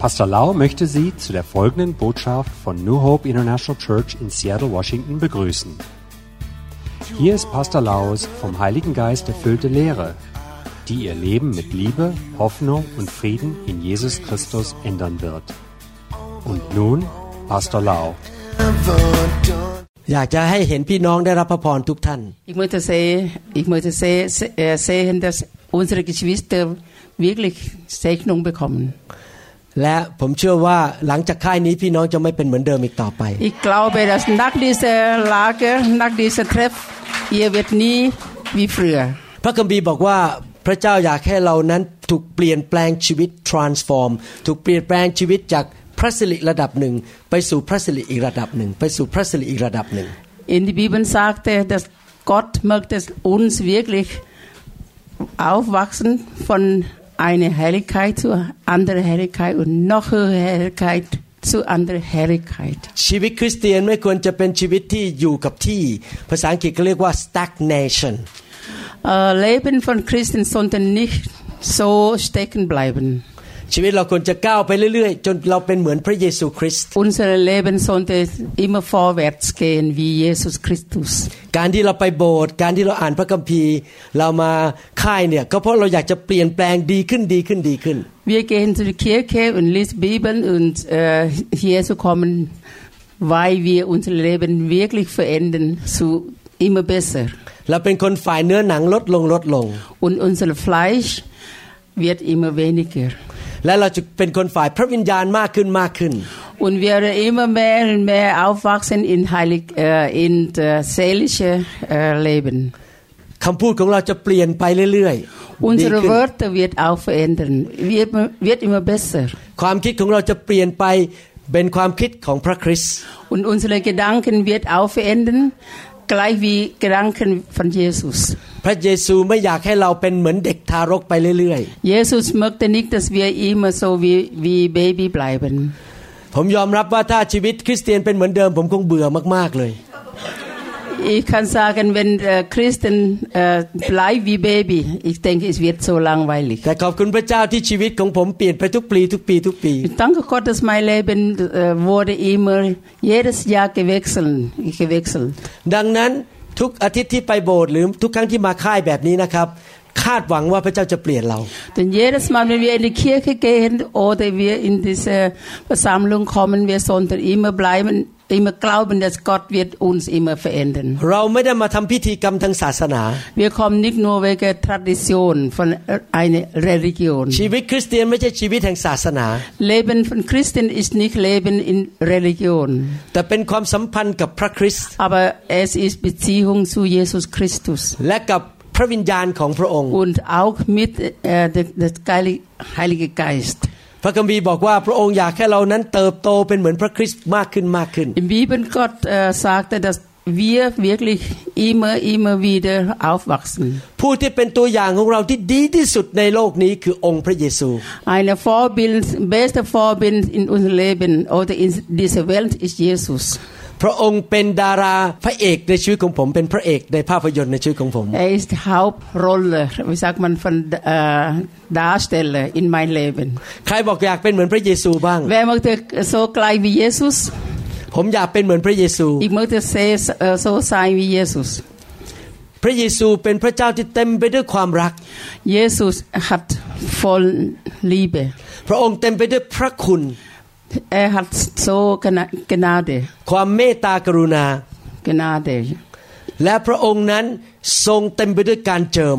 Pastor Lau möchte Sie zu der folgenden Botschaft von New Hope International Church in Seattle, Washington begrüßen. Hier ist Pastor Laus vom Heiligen Geist erfüllte Lehre, die Ihr Leben mit Liebe, Hoffnung und Frieden in Jesus Christus ändern wird. Und nun Pastor Lau. อยากจะให้เห็นพี่น้องได้รับพระพรทุกท่าน Ich möchte äh, sehen, dass unsere Geschwister wirklich Segnung bekommen. และผมเชื่อว่าหลังจากค่ายนี้พี่น้องจะไม่เป็นเหมือนเดิมอีกต่อไป Ich glaube, dass nach dieser Lager, nach dieser Treff, ihr wird nie wie früher. พระคัมภีร์บอกว่าพระเจ้าอยากให้เรานั้นถูกเปลี่ยนแปลงชีวิต transform ถูกเปลี่ยนแปลงชีวิตจากพระสิริระดับหนึ่งไปสู่พระสิริอีกระดับหนึ่งไปสู่พระสิริอีกระดับหนึ่ง In die Bibel sagt er, dass Gott möchte uns wirklich aufwachsen von eine Heiligkeit zur anderen Herrlichkeit und noch höhere Herrlichkeit zu anderen Heiligkeit. ชีวิตคริสเตียนไม่ควรจะเป็นชีวิตที่อยู่กับที่ภาษาอังกฤษเขาเรียกว่า stagnation äh, Leben von Christen sollte nicht so stecken bleiben. ชีวิตเราควรจะก้าวไปเรื่อย ๆ จนเราเป็นเหมือนพระเยซูคริสต์ u n s e r Leben sollte immer vorwärts gehen wie Jesus Christus การที่เราไปโบสถ์การที่เราอ่านพระคัมภีร์เรามาค่ายเนี่ยก็เพราะเราอยากจะเปลี่ยนแปลงดีขึ้นดีขึ้นดีขึ้น Wir gehen zur Kirche und lesen Bibel und äh, hier zu kommen weil wir unser Leben wirklich verändern zu immer besser เราเป็นคนฝ่ายเนื้อหนังลดลงลดลง und unser Fleisch wird immer weniger. Und wir immer mehr und mehr aufwachsen in heilig uh, in seelische uh, Leben. Unsere Wörter wird auch verändern. Wird wird immer besser. Und unsere Gedanken wird auch verändern gleich wie Gedanken von Jesus. พระเยซูไม่อยากให้เราเป็นเหมือนเด็กทารกไปเรื่อยๆ Jesus möchte nicht, dass wir immer so wie wie Baby bleiben. ผมยอมรับว่าถ้าชีวิตคริสเตียนเป็นเหมือนเดิมผมคงเบื่อมากๆเลย Ich kann sagen, wenn äh, Christen äh, bleibt wie Baby, ich denke, es wird so langweilig. Ich danke Gott, dass mein Leben äh, wurde immer jedes Jahr gewechselt, gewechselt. ดังนั้นทุกอาทิตย์ที่ไปโบสถ์หรือทุกครั้งที่มาค่ายแบบนี้นะครับคาดหวังว่าพระเจ้าจะเปลี่ยนเรา Denn jedes Mal, wenn wir in die Kirche gehen oder wir in diese Versammlung kommen, wir sollten immer bleiben, immer glauben, dass Gott wird uns immer verändern. เราไม่ได้มาทำพิธีกรรมทางศาสนา Wir kommen nicht nur wegen Tradition von einer Religion. ชีวิตคริสเตียนไม่ใช่ชีวิตแห่งศาสนา Leben von Christen ist nicht Leben in Religion. แต่เป็นความสัมพันธ์กับพระคริสต์ Aber es ist Beziehung zu Jesus Christus. และกับระวิญญาณของพระองค์ und auch mit äh, d e der Heilige Geist พระคัมภีร์บอกว่าพระองค์อยากให้เรานั้นเติบโตเป็นเหมือนพระคริสต์มากขึ้นมากขึ้น Im Bibel Gott sagte dass wir wirklich immer immer wieder aufwachsen ผู้ที่เป็นตัวอย่างของเราที่ดีที่สุดในโลกนี้คือองค์พระเยซู Eine Vorbild beste Vorbild in unser Leben oder in dieser Welt ist Jesus พระองค์เป็นดาราพระเอกในชีวิตของผมเป็นพระเอกในภาพยนตร์ในชีวิตของผม Er ist Hauptrolle wie sagt man von Darsteller in mein Leben ใครบอกอยากเป็นเหมือนพระเยซูบ้าง Wer möchte so gleich wie Jesus ผมอยากเป็นเหมือนพระเยซู Ich möchte so sein wie Jesus พระเยซูเป็นพระเจ้าที่เต็มไปด้วยความรัก Jesus hat voll Liebe พระองค์เต็มไปด้วยพระคุณ Er hat so Gnade. ความเมตตากรุณา Gnade. และพระองค์นั้นทรงเต็มไปด้วยการเจิม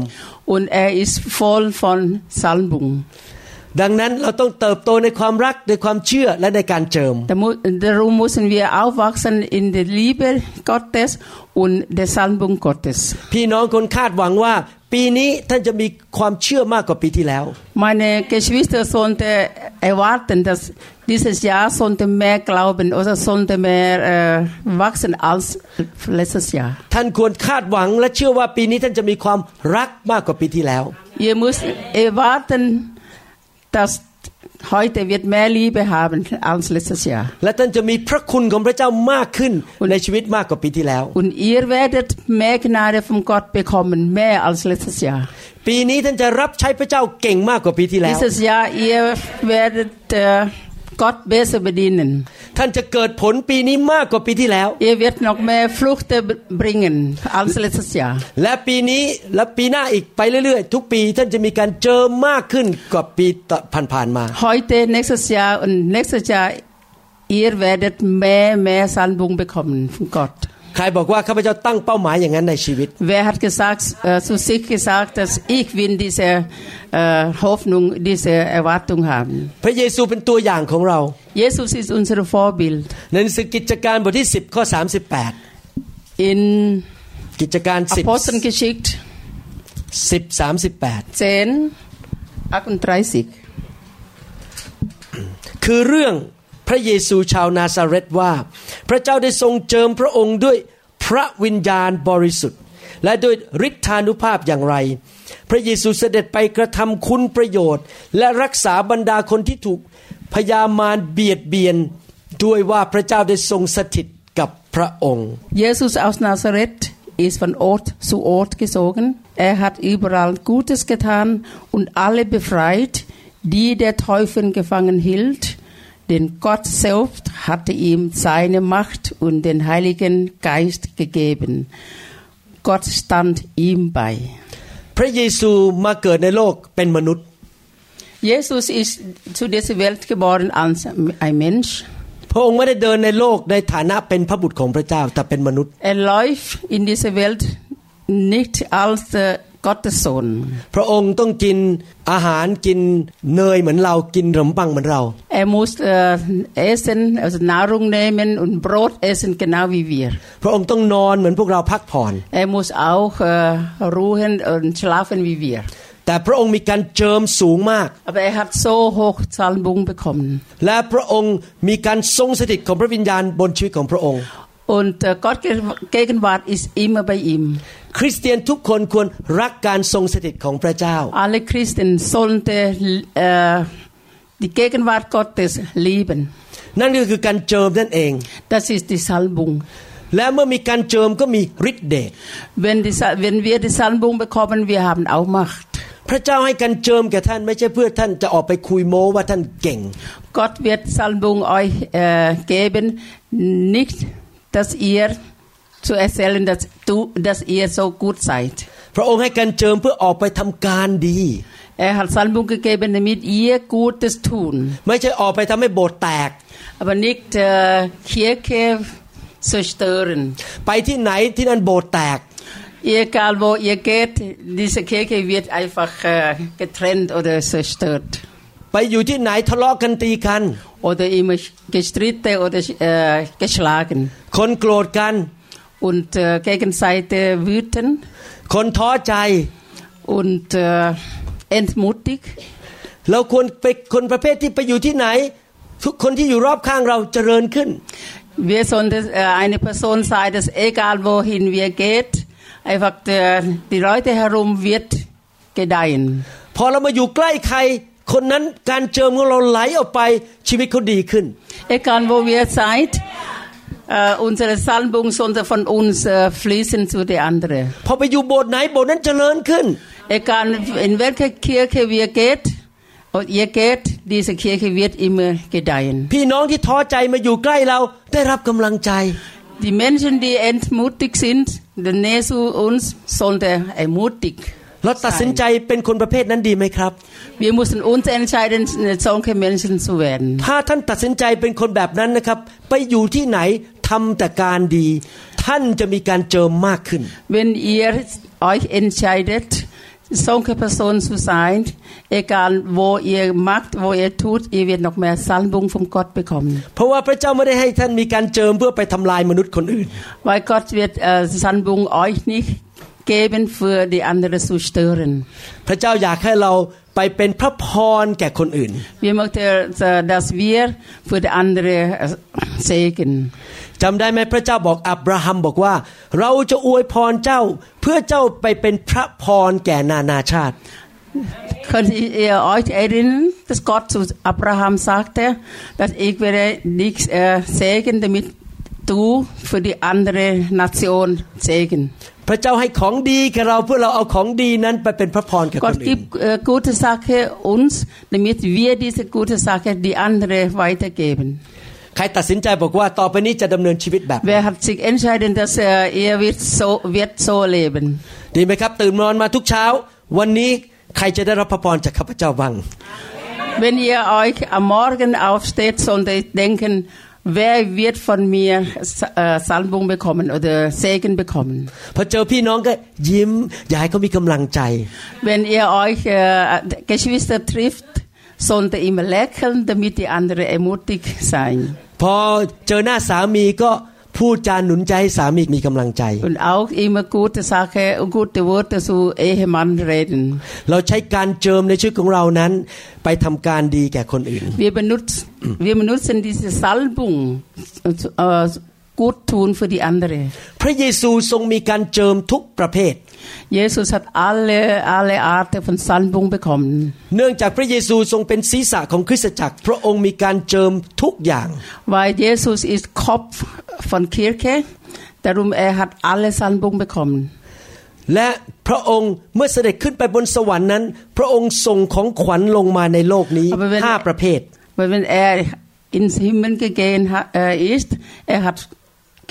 Und er ist voll von Salbung. ดังนั้นเราต้องเติบโตในความรักในความเชื่อและในการเจิม Darum müssen wir aufwachsen in der Liebe Gottes und der Salbung Gottes พี่น้องคนคาดหวังว่าปีนี้ท่านจะมีความเชื่อมากกว่าปีที่แล้ว Meine Geschwister sollte erwarten dass Dieses Jahr sollte mehr glauben oder sollte mehr äh, wachsen als letztes Jahr. ท่านควรคาดหวังและเชื่อว่าปีนี้ท่านจะมีความรักมากกว่าปีที่แล้ว Ihr müsst erwarten, dass heute wird mehr Liebe haben als letztes Jahr. และท่านจะมีพระคุณของพระเจ้ามากขึ้นในชีวิตมากกว่าปีที่แล้ว Und ihr werdet mehr Gnade von Gott bekommen, mehr als letztes Jahr. ปีนี้ท่านจะรับใช้พระเจ้าเก่งมากกว่าปีที่แล้ว Dieses Jahr ihr werdet äh, Gott besser bedienen ท่านจะเกิดผลปีนี้มากกว่าปีที่แล้ว Ihr wird noch mehr Früchte bringen als letztes Jahr และปีนี้และปีหน้าอีกไปเรื่อยๆทุกปีท่านจะมีการเจอมากขึ้นกว่าปีผ่านๆมา Heute nächstes Jahr und nächstes Jahr ihr werdet mehr mehr Salbung bekommen von Gott รบอกว่าข้าพเจ้าตั้งเป้าหมายอย่างนั้นในชีวิต Wer hat gesagt zu sich gesagt dass ich will diese Hoffnung diese Erwartung haben พระเยซูเป็นตัวอย่างของเรา Jesus ist unser Vorbild ในหนังสือกิจการบทที่10ข้อ38 In กิจการ10 Apostelgeschichte 10 38 10 38คือเรื่องพระเยซูชาวนาซาเรตว่าพระเจ้าได้ทรงเจิมพระองค์ด้วยพระวิญญาณบริสุทธิ์ และด้วยฤทธานุภาพอย่างไร พระเยซูเสด็จไปกระทำคุณประโยชน์ และรักษาบรรดาคนที่ถูกพยามารเบียดเบียนด้วยว่าพระเจ้าได้ทรงสถิตกับพระองค์ Jesus aus Nazareth ist von Ort zu Ort gezogen. Er hat überall Gutes getan und alle befreit, die der Teufel gefangen hielt Denn Gott selbst hatte ihm seine Macht und den Heiligen Geist gegeben. Gott stand ihm bei. พระเยซูมาเกิดในโลกเป็นมนุษย์ Jesus ist zu dieser Welt geboren als ein Mensch. พระองค์ไม่ได้เดินในโลกในฐานะเป็นพระบุตรของพระเจ้าแต่เป็นมนุษย์ Er läuft in dieser Welt nicht als äh, กอตสนพระองค์ต้องกินอาหารกินเนยเหมือนเรากินขนมปังเหมือนเราเอมูสเอเซนเอสนารุงเนยมันอุ่นโปรดเอเซนกนาวีเวียพระองค์ต้องนอนเหมือนพวกเราพักผ่อนเอมูสเอาเรู้เห็นอนชลาฟันวีเวียแต่พระองค์มีการเจิมสูงมากและพระองค์มีการทรงสถิตของพระวิญญาณบนชีวิตของพระองค์ Und Gott geht in Wart ist immer bei ihm. Christen คริสเตียนทุกคนควรรักการทรงสถิตของพระเจ้า Alle Christen sollten äh, die Gegenwart Gottes lieben นั่นก็คือการเจิมนั่นเอง Das ist die Salbung และเมื่อมีการเจิมก็มีฤทธิ์เดช Wenn die wenn wir die Salbung bekommen wir haben auch Macht พระเจ้าให้การเจิมแก่ท่านไม่ใช่เพื่อท่านจะออกไปคุยโม้ว่าท่านเก่ง Gott wird Salbung euch äh, geben nicht dass ihr zu erzählen, dass du, dass ihr so gut seid. พระองค์ให้การเจิมเพื่อออกไปทำการดี Er hat Salbung gegeben, damit ihr Gutes tun. ไม่ใช่ออกไปทำให้โบสถ์แตก Aber nicht äh, Kirche zerstören. ไปที่ไหนที่นั่นโบสถ์แตก Egal wo ihr geht, diese Kirche wird einfach äh, getrennt oder zerstört. ไปอยู่ที่ไหนทะเลาะกันตีกัน Oder immer gestritten oder äh, geschlagen. คนโกรธกัน und äh, Gegenseite wüten. คนท้อใจ und äh, entmutigt. เราควรไปคนประเภทที่ไปอยู่ที่ไหน ทุกคนที่อยู่รอบข้างเราเจริญขึ้น Wir sollen äh, eine Person sein, dass egal wohin wir geht, einfach äh, die Leute herum wird gedeihen. พอเรามาอยู่ใกล้ใครคนนั้นการเจิมของเราไหลออกไปชีวิตเขาดีขึ้น Egal wo wir seid, äh, unsere Salbung sollte von uns äh, fließen zu den anderen. Egal in welche Kirche wir geht ihr geht diese Kirche wird immer gedeihen. Die Menschen die entmutigt sind der Nähe zu uns sollte ermutigt เราตัดสินใจเป็นคนประเภทนั้นดีไหมครับ Wir müssen uns entscheiden solche Menschen zu werden ถ้าท่านตัดสินใจเป็นคนแบบนั้นนะครับไปอยู่ที่ไหนทำแต่การดี ท่านจะมีการเจิมมากขึ้น Wenn ihr euch entscheidet solche Person zu sein egal wo ihr macht wo ihr tut ihr werdet noch mehr Salbung vom Gott bekommen เพราะว่าพระเจ้าไม่ได้ให้ท่านมีการเจิมเพื่อไปทำลายมนุษย์คนอื่น Weil Gott wird Salbung euch nicht geben für die anderen zu stören พระเจ้าอยากให้เราไปเป็นพระพรแก่คนอื่น Wir möchten dass wir für die anderen segnen จำได้ไหมพระเจ้าบอกอับราฮัมบอกว่า เราจะอวยพรเจ้าเพื่อเจ้าไปเป็นพระพรแก่นานาชาติ Könnt ihr euch erinnern, dass Gott zu Abraham sagte, dass ich werde dich segnen, damit du für die andere Nation segnen? พระเจ้าให้ของดีกับเราเพื่อเราเอาของดีนั้นไปเป็นพระพรกับคนอื่น Gott gibt gute Sache uns damit wir diese gute Sache die andere weitergeben ใครตัดสินใจบอกว่าต่อไปนี้จะดำเนินชีวิตแบบ Wer hat sich entschieden dass er wird so wird so leben ดีไหมครับตื่นนอนมาทุกเช้า วันนี้ใครจะได้รับพระพรจากข้าพเจ้าบ้าง Wenn ihr euch am Morgen aufsteht und denken Wer wird von mir äh, Salbung bekommen oder Segen bekommen? Wenn ihr euch äh, Geschwister trifft, sollte immer lächeln, damit die anderen ermutigt sein. พูดจาหนุนใจสามีมีกำลังใจ เราใช้การเจิมในชีวิตของเรานั้น ไปทำการดีแก่คนอื่นวีมนุษย์วีมนุษย์สนดิสัลบุงพระเยซูทรงมีการเจิมทุกประเภท Jesus hat alle, alle Arten von Salbung bekommen. เนื่องจากพระเยซูทรงเป็นศีรษะของคริสตจักรพระองค์มีการเจิมทุกอย่าง Weil Jesus ist Kopf von Kirche, darum er hat alle Salbung bekommen. และพระองค์เมื่อเสด็จขึ้นไปบนสวรรค์นั้นพระองค์ส่งของขวัญลงมาในโลกนี้ห้าประเภท Wenn er ins Himmel gegangen ist, er hat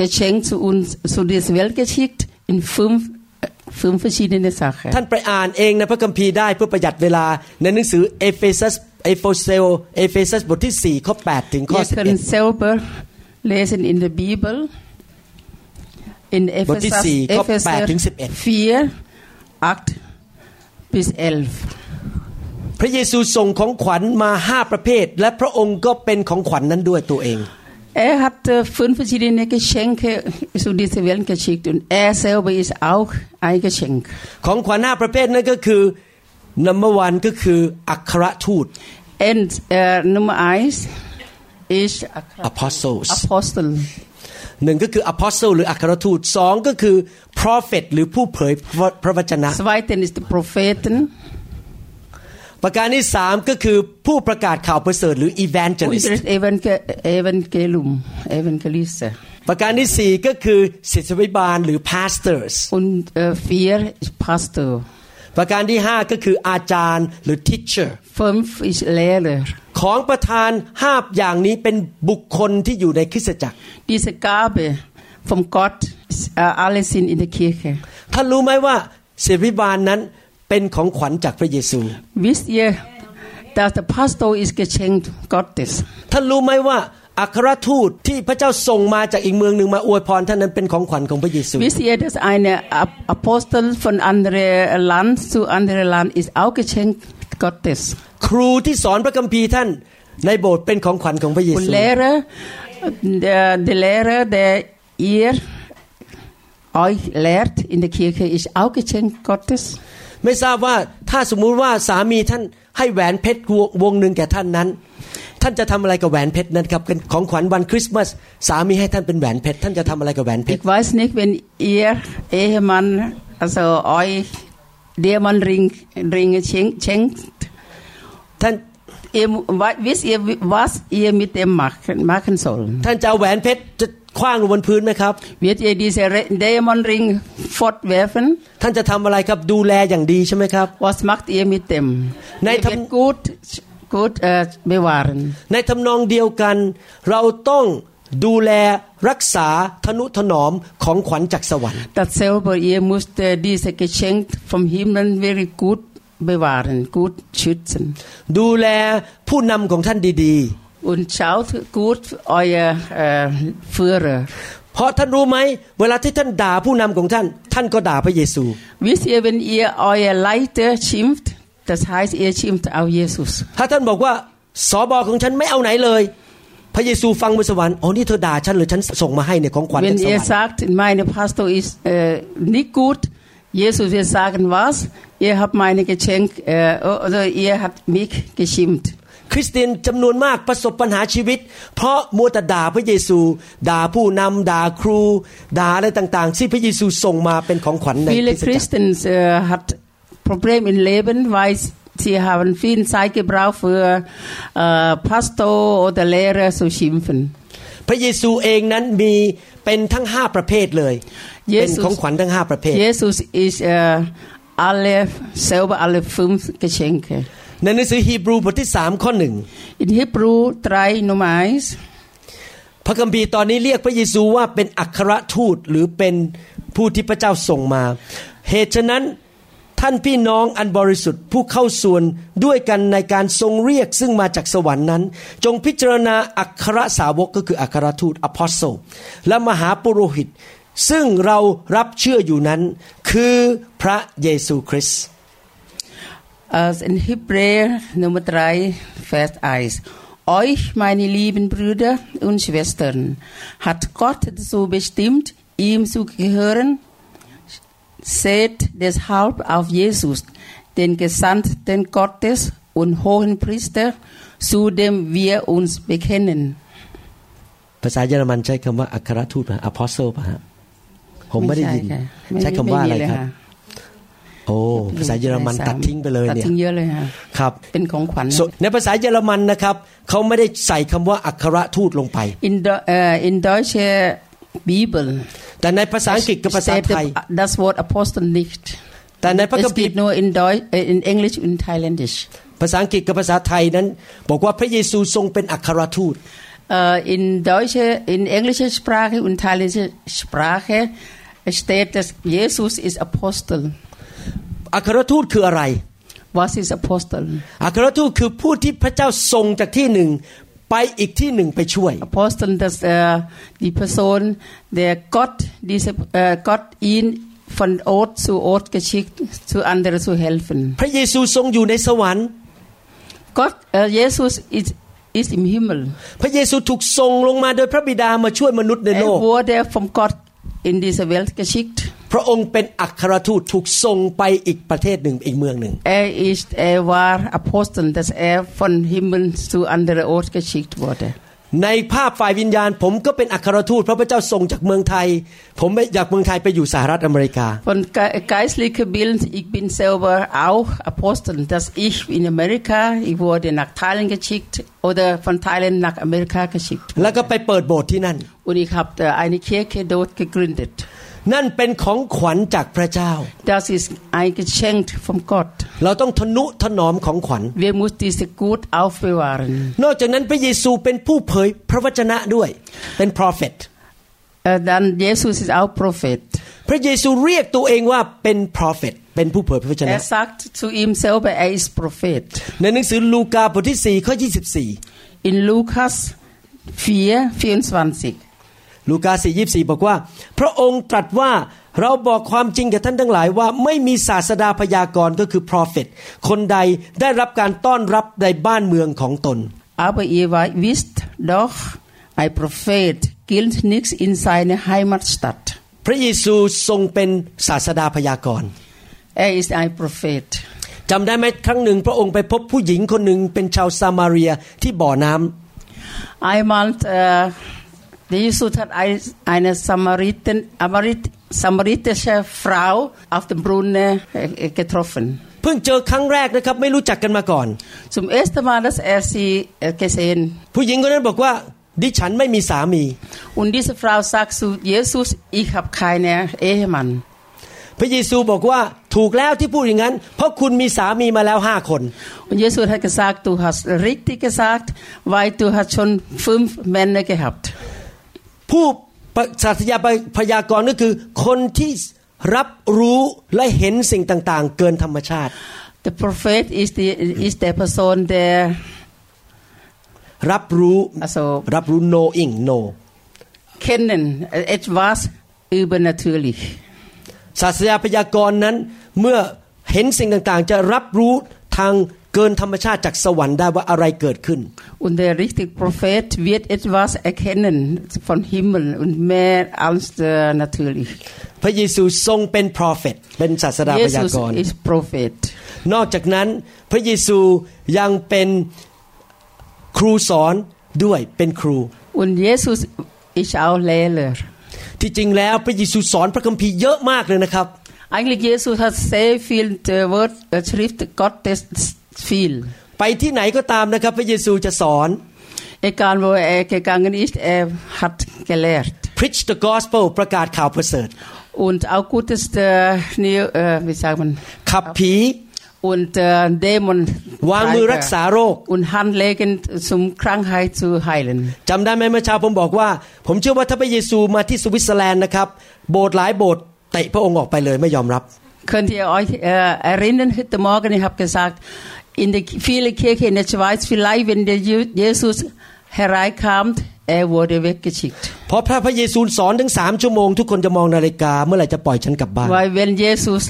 Geschenk zu uns, zu dieser Welt geschickt in fünf ท่านไปอ่านเองในพระคัมภีร์ได้เพื่อประหยัดเวลาในหนังสือเอเฟซัสเอโฟเซลเอเฟซัสบทที่4ข้อ8ถึงข้อ11 i ล r könnt selber lesen in der Bibel in บทที่ e p h ถึงส4ข้อ็ด h ี s e r 8ถึง11 4 8อ i s 11พระเยซูส่งของขวัญมาห้าประเภท และพระองค์ก็เป็นของขวัญนนั้นด้วยตัวเอง Er hat fünf verschiedene Geschenke zu dieser Welt geschickt und er selber ist auch ein Geschenk. ของขวัญห้าประเภทนั่นก็คือ number one ก็คืออัครทูต and uh, number e i n s is t apostles apostle หนึ่งก็คือ apostle หรืออัครทูตสองก็คือ prophet หรือผู้เผยพระวจนะ z w e i t e n ist propheten ประการที่สามก็คือผู้ประกาศข่าวประเสริฐหรือ evangelist e v a n g e l u m evangelist ประการที่สี่ก็คือศิษยบาลหรือ pastors und vier pastor ประการที่ห้าก็คืออาจารย์หรือ teacher fünf ist Lehrer ของประธานห้าอย่างนี้เป็นบุคคลที่อยู่ในคริสตจักร diese Gabe vom Gott alle sind in der Kirche ท่านรู้ไหมว่าศิษยบาลนั้นเป็นของขวัญจากพระเยซู This year that the pastor is getting got this ท่านรู้ไหมว่าอัครทูตที่พระเจ้าส่งมาจากอีกเมืองหนึ่งมาอวยพรท่านนั้นเป็นของขวัญของพระเยซู This year t h a t I i n e a p o s t l e f r o m a n d r e Land to a n d r e Land i s o u t g e t t i n g g o t t h i s ครูที่สอนพระคัมภีร์ท่านในโบสถ์เป็นของขวัญของพระเยซู l e h e r der d e t h e l e t der t h e y e a r I lehrt in t h e r Kirche i s o u t g e t t i n g g o t t h i s ไม่ทราบว่าถ้าสมมุติว่าสามีท่านให้แหวนเพชรวงหนึ่งแก่ท่านนั้น ท่านจะทำอะไรกับแหวนเพชรนั้นครับของขวัญวันคริสต์มาสสามีให้ท่านเป็นแหวนเพชรท่านจะทำอะไรกับแหวนเพชร Ich weiß nicht wenn ihr Ehemann also euch Diamantring Ringe schenkt ท่าน ihr wisst ihr was ihr mit dem machen machen sollen ท่านจะแหวนเพชรคว้างลงบนพื้นไหมครับ Wird ihr diese Dämonring fortwerfen? ท่านจะทำอะไรครับดูแลอย่างดีใช่ไหมครับ Was macht ihr mit dem? ในทำ gut gut äh, bewahren ในทำนองเดียวกันเราต้องดูแลรักษาทนุถนอมของขวัญจากสวรรค์ Dasselbe ihr müsst diese Geschenk vom Himmel very gut bewahren gut schützen ดูแลผู้นำของท่านดี ๆ und schaut gut euer äh, Führer เพราะท่านรู้ไหมเวลาที่ท่านด่าผู้นำของท่านท่านก็ด่าพระเยซู wisst ihr wenn ihr euer Leiter schimpft das heißt ihr schimpft auch Jesus ถ้าท่านบอกว่าสอบอของฉันไม่เอาไหนเลยพระเยซูฟังบนสวรรค์อ๋อนี่เธอด่าฉันหรือฉันส่งมาให้เนี่ยของขวัญจากสวรรค์ wenn ihr sagt meine Pastor ist äh, nicht gut Jesus wird sagen was ihr habt meine Geschenk äh, oder ihr habt mich geschimpft คริสเตียนจำนวนมากประสบปัญหาชีวิต เพราะมัวแต่ด่าพระเยซูด่าผู้นำด่าครูด่าอะไรต่าง ๆ ที่พระเยซูส่งมาเป็นของขวัญในคริสตจักร Christians uh, hat Problem i n Leben weil sie haben viel Zeit gebraucht für uh, Pastor oder Lehrer zu schimpfen พระเยซูเองนั้นมีเป็นทั้งห้าประเภทเลย เป็นของขวัญทั้งห้าประเภท Jesus is uh, alle selber alle fünf Geschenke ในหนังสือฮีบรูบทที่สามข้อหนึ่งอินฮีบรูไตร m m มส1พระคัมภีร์ตอนนี้เรียกพระเยซูว่าเป็นอัครทูตหรือเป็นผู้ที่พระเจ้าส่งมา เหตุฉะนั้นท่านพี่น้องอันบริสุทธิ์ ผู้เข้าส่วนด้วยกันในการทรงเรียกซึ่งมาจากสวรรค์นั้น จงพิจารณาอัครสาวกก็คืออัครทูตอพอสโซและมหาปุโรหิต ซึ่งเรารับเชื่ออยู่นั้นคือพระเยซูคริสต์ als in Hebräer Nummer 3, Vers 1. Euch, meine lieben Brüder und Schwestern, hat Gott so bestimmt, ihm zu gehören. Seht deshalb auf Jesus, den Gesandten Gottes und hohen Priester, zu dem wir uns bekennen. ภาษาเยอรมันใช้คำว่าอัครทูตป่ะ apostle โอ้ภาษาเยอรมันตัดทิ้งไปเลยเนี่ยตัดทิ้งเยอะเลยค่ะครับเป็นของขวัญในภาษาเยอรมันนะครับเขาไม่ได้ใส่คำว่าอัครทูตลงไป in the uh, in deutsche Bibel แต่ในภาษาอังกฤษกับภาษาไทย das Wort Apostel nicht แต่ในพระคัมภีร์ nur in Deutsch in English und Thailändisch ภาษาอังกฤษกับภาษาไทยนั้นบอกว่าพระเยซูทรงเป็นอัครทูต in deutsche in englische Sprache und thailändische Sprache steht dass Jesus ist Apostel อัครทูตคืออะไร What is apostle อัครทูตคือผู้ที่พระเจ้าทรงจากที่หนึ่งไปอีกที่หนึ่งไปช่วย Apostle that uh, the person that got this uh, got in f r o m o l d t o u Ort g e c h i c k t o u n d e r to helfen พระเยซูทรงอยู่ในสวรรค์ God uh, Jesus is is i n h e a v e n พระเยซูถูกทรงลงมาโดยพระบิดามาช่วยมนุษย์ในโลก And wurde h r o m g o d in t h i s w o r l t g e c h i c k พระองค์เป็นอัครทูตถูกส่งไปอีกประเทศหนึ่งอีกเมืองหนึ่งเอออสเอวาร์อพอสเทนเดสเอฟอนฮิมเบนซูอันเดอร์โอสกชิกวอเตในภาพฝ่ายวิญญาณผมก็เป็นอัครทูตพระเจ้าส่งจากเมืองไทย ผมไม่อยากเมืองไทยไปอยู่สหรัฐอเมริกาคนกายสลิกบิลอีกบินเซลเวอร์เอาอัพสตันดัสอีกในอเมริกาอีกวอร์เดนักไทยเลนก็ชิกหรืฟันไทยเลนนักอเมริกากชิกแล้วก็ไปเปิดโบสถ์ที่นั่นอุนิครับแต่อันนี้เคเคโดดกรินเดนั่นเป็นของขวัญจากพระเจ้า Das ist ein Geschenk vom Gott เราต้องทนุถนอมของขวัญ Wir müssen diese gut aufbewahren นอกจากนั้นพระเยซูเป็นผู้เผยพระวจนะด้วย เป็น prophet Dann Jesus ist auch Prophet พระเยซูเรียกตัวเองว่าเป็น prophet เป็นผู้เผยพระวจนะ Er sagt zu ihm selber er ist Prophet ในหนังสือลูกาบทที่4ข้อ24 In Lukas 4 24ลูกาสี่ยี่สี่บอกว่า พระองค์ตรัสว่าเราบอกความจริงกับท่านทั้งหลายว่า ไม่มีศาสดาพยากรณ์ก็คือพรอเฟตคนใดได้รับการต้อนรับในบ้านเมืองของตน aber ihr wisst doch ein Prophet gilt nichts in seine Heimatstadt พระเยซูทรงเป็นศาสดาพยากรณ์ er ist ein Prophet จำได้ไหมครั้งหนึ่ง พระองค์ไปพบผู้หญิงคนหนึ่งเป็นชาวซามาเรียที่บ่อน้ำ i n m a t uh, เ Der Jesus hat eine Samariten, Amarit, s a m a r ม t i s c h e Frau auf dem Brunnen g e t r o f f e นเพิ่งเจอครั้งแรกนะครับไม่รู้จักกันมาก่อนสมเอสตมาดัสเอซีเอเกเซนผู้หญิงคนนั้นบอกว่าดิฉันไม่มีสามีอุนดิสฟราวซักซูเยซูสอีขับคายเนี่ยเอเมันพระเยซูบอกว่าถูกแล้วที่พูดอย่างนั้นเพราะคุณมีสามีมาแล้วห้าคนอุนเยซูท่านก็สักตูฮัสริกที่ก็สักไวตูฮัชชนฟึมแมนเน่เกฮับผู้ศาสตยาพยากรณ์ก็คือคนที่รับรู้และเห็นสิ่งต่างๆ เกินธรรมชาติ The prophet is the is the person there รับรู้ s o รับรู้ knowing know kennen etwas übernatürlich ศาสตยาพยากรณ์นั้นเมื่อเห็นสิ่งต่างๆ จะรับรู้ทางเกินธรรมชาติจากสวรรค์ได้ว่าอะไรเกิดขึ้น Und der richtige Prophet wird etwas erkennen von Himmel und mehr als der natürlich พระเยซูทรงเป็น prophet เป็นศาสดาพยากรณ์ Jesus is prophet นอกจากนั้นพระเยซูยังเป็นครูสอนด้วย เป็นครู Und Jesus ist auch Lehrer ที่จริงแล้วพระเยซูสอนพระคัมภีร์เยอะมากเลยนะครับ Eigentlich Jesus hat sehr viel Wort Schrift Gottes viel ไปที่ไหนก็ตามนะครับพระเยซูจะสอน Egal wo er gegangen ist er hat gelehrt Preach the gospel ประกาศข่าวประเสริฐ und auch gutes äh, wie sagt man ขับผี und äh, Dämon วางมือรักษาโรค und Handlegen zum Krankheit zu heilen จำได้ไหมเมื่อเช้าผมบอกว่า ผมเชื่อว่าถ้าพระเยซูมาที่สวิตเซอร์แลนด์นะครับโบสถ์หลายโบสถ์เตะพระองค์ออกไปเลยไม่ยอมรับ Könnt ihr euch äh, erinnern, heute Morgen, ich habe gesagt, in der viele Kirche in der Schweiz vielleicht, wenn der Jesus hereinkommt, er wurde weggeschickt. พอพระพระเยซูสอนถึงสามชั่วโมงทุกคนจะมองนาฬิกาเมื่อไหร่จะปล่อยฉันกลับบ้าน Weil wenn Jesus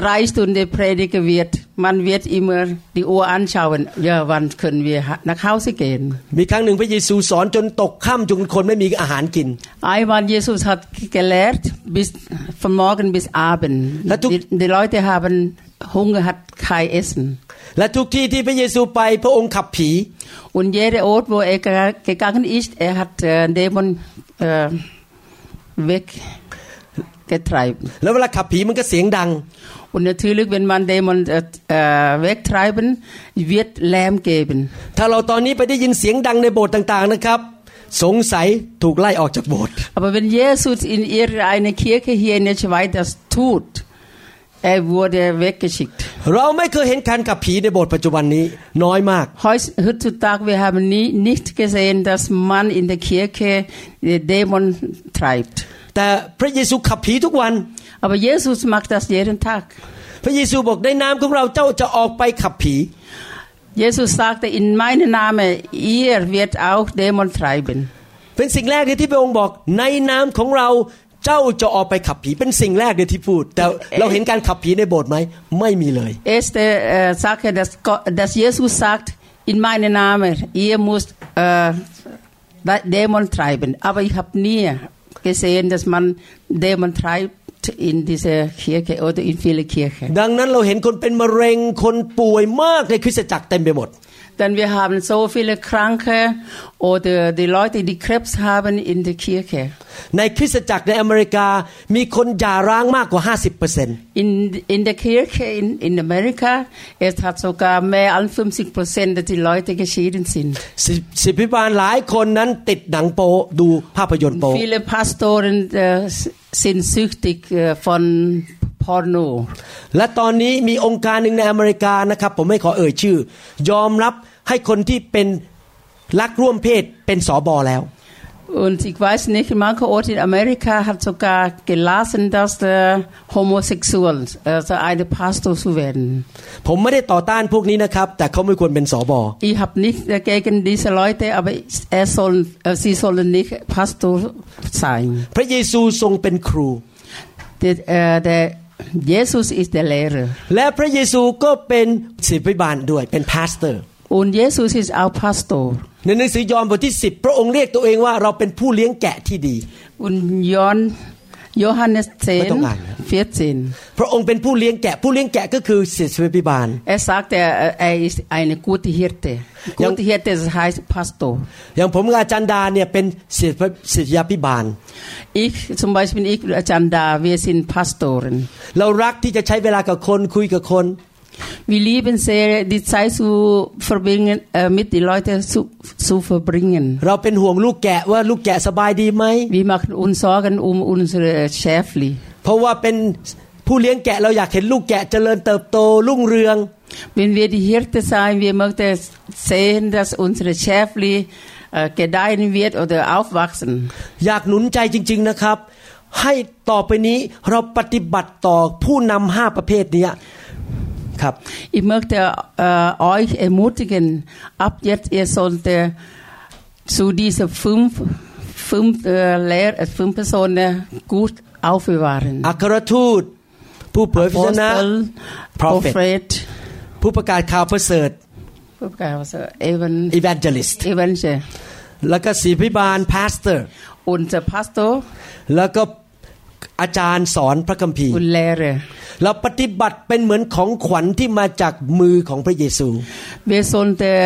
drei Stunden predigen wird, man wird immer die Uhr anschauen. Ja, wann können wir nach Hause gehen? มีครั้งหนึ่งพระเยซูสอนจนตกค่ำจนคนไม่มีอาหารกิน Einmal Jesus hat gelehrt bis von morgen bis Abend. Die Leute haben Hunger hat kein Essen และทุกที่ที่พระเยซูไปพระองค์ขับผี und jeder Ort wo er gegangen ist er hat Dämon äh, weggetreiben แล้วเวลาขับผีมันก็เสียงดัง Und natürlich, wenn man Dämon äh, wegtreiben, wird Lärm geben. ถ้าเราตอนนี้ไปได้ยินเสียงดังในโบสถ์ต่างๆนะครับสงสัยถูกไล่ออกจากโบสถ์ Aber wenn Jesus in irgendeiner Kirche hier in der Schweiz das tut, Er wurde weggeschickt. เราไม่เคยเห็นการกับผีในโบสถ์ปัจจุบันนี้น้อยมาก Heutzutage wir haben nie nicht gesehen, dass man in der Kirche äh, Dämon treibt. แต่พระเยซูขับผีทุกวัน Aber Jesus macht das jeden Tag. พระเยซูบอกในนามของเราเจ้าจะออกไปขับผี Jesus sagte in meinem Namen ihr wird auch Dämon treiben. เป็นสิ่งแรกที่พระองค์บอกในนามของเราจ้าจะออกไปขับผีเป็นสิ่งแรกเลยที่พูด แต่เราเห็นการขับผีในโบสถ์ไหมไม่มีเลย Este Sache dass dass Jesus sagt in meinem Namen ihr müsst Dämon treiben aber ich habe nie gesehen dass man Dämon treibt in diese Kirche oder in viele Kirchen ดังนั้นเราเห็นคนเป็นมะเร็งคนป่วยมากในคริสตจักรเต็มไปหมด denn wir haben so viele Kranke oder die Leute, die Krebs haben in der Kirche. In in der Kirche in in Amerika es hat sogar mehr als 50% Prozent, die Leute geschieden sind. Viele Pastoren äh, sind süchtig äh, von porno และตอนนี้มีองค์การหนึ่งในอเมริกานะครับผมไม่ขอเอ่ยชื่อ ยอมรับให้คนที่เป็นรักร่วมเพศเป็นสอบอแล้ว Und ich weiß nicht, manche Orte in Amerika hat sogar gelassen, dass der homosexuell, also eine Pastor zu werden. Ich habe nichts gegen diese Leute, aber er soll, sie sollen nicht Pastor sein. Der, der Jesus is the leader และพระเยซูก็เป็นศิษยิบาลด้วยเป็นพาสเตอร์ und Jesus is our pastor ในหนังสือยอห์นบทที่ 10 พระองค์เรียกตัวเองว่า เราเป็นผู้เลี้ยงแกะที่ดี und John สเซนเฟีย10 14พระองค์เป็นผู้เลี้ยงแกะผู้เลี้ยงแกะก็คือศิษย์พิบาลเอสักแต่ไอไอ t นก n ติเฮเตก r ติเฮเตส i r t e das h e i ß อย่างผมกับอาจารย์ดาเนี่ยเป็นศิษย์ศิษยาพิบาลอีกสมัย e i s p i e l i c อาจารย์ดาเวสินพาสโต t เรารักที่จะใช้เวลากับคนคุยกับคน Wir lieben sehr, die Zeit zu verbringen, äh, mit den Leuten zu, zu verbringen. หห่่ววงลลููกกกกแแะะาาสบยดีไม Wir machen uns Sorgen um unsere Schäfli. เพราะว่าเป็นผู้เลี้ยงแกะเราอยากเห็นลูกแกะเจริญเติบโตรุ่งเรือง Wenn wir die Hirte sein, wir möchten sehen, dass unsere Schäfli äh, gedeihen wird oder aufwachsen. อยากหนุนใจจริง ๆนะครับ ให้ต่อไปนี้เราปฏิบัติต่อผู้นำห้าประเภทนี้ Cup. Ich möchte äh, euch ermutigen, ab jetzt ihr sollte zu diesen fünf, fünf, äh, Lehr fünf Personen gut aufbewahren. อัครทูตผู้เผยพระชนะ a p r o p h e t p r p h e t ผู้ประกาศข่าวประเสริฐ Professor, Evan, evangelist Evangel แล้วก็ศิพิบาล pastor unser Pastor แล้วก็อาจารย์สอนพระคัมภีร์ u ุ d เลเรเราปฏิบัติเป็นเหมือนของขวัญที่มาจากมือของพระเยซู Wir sollte ี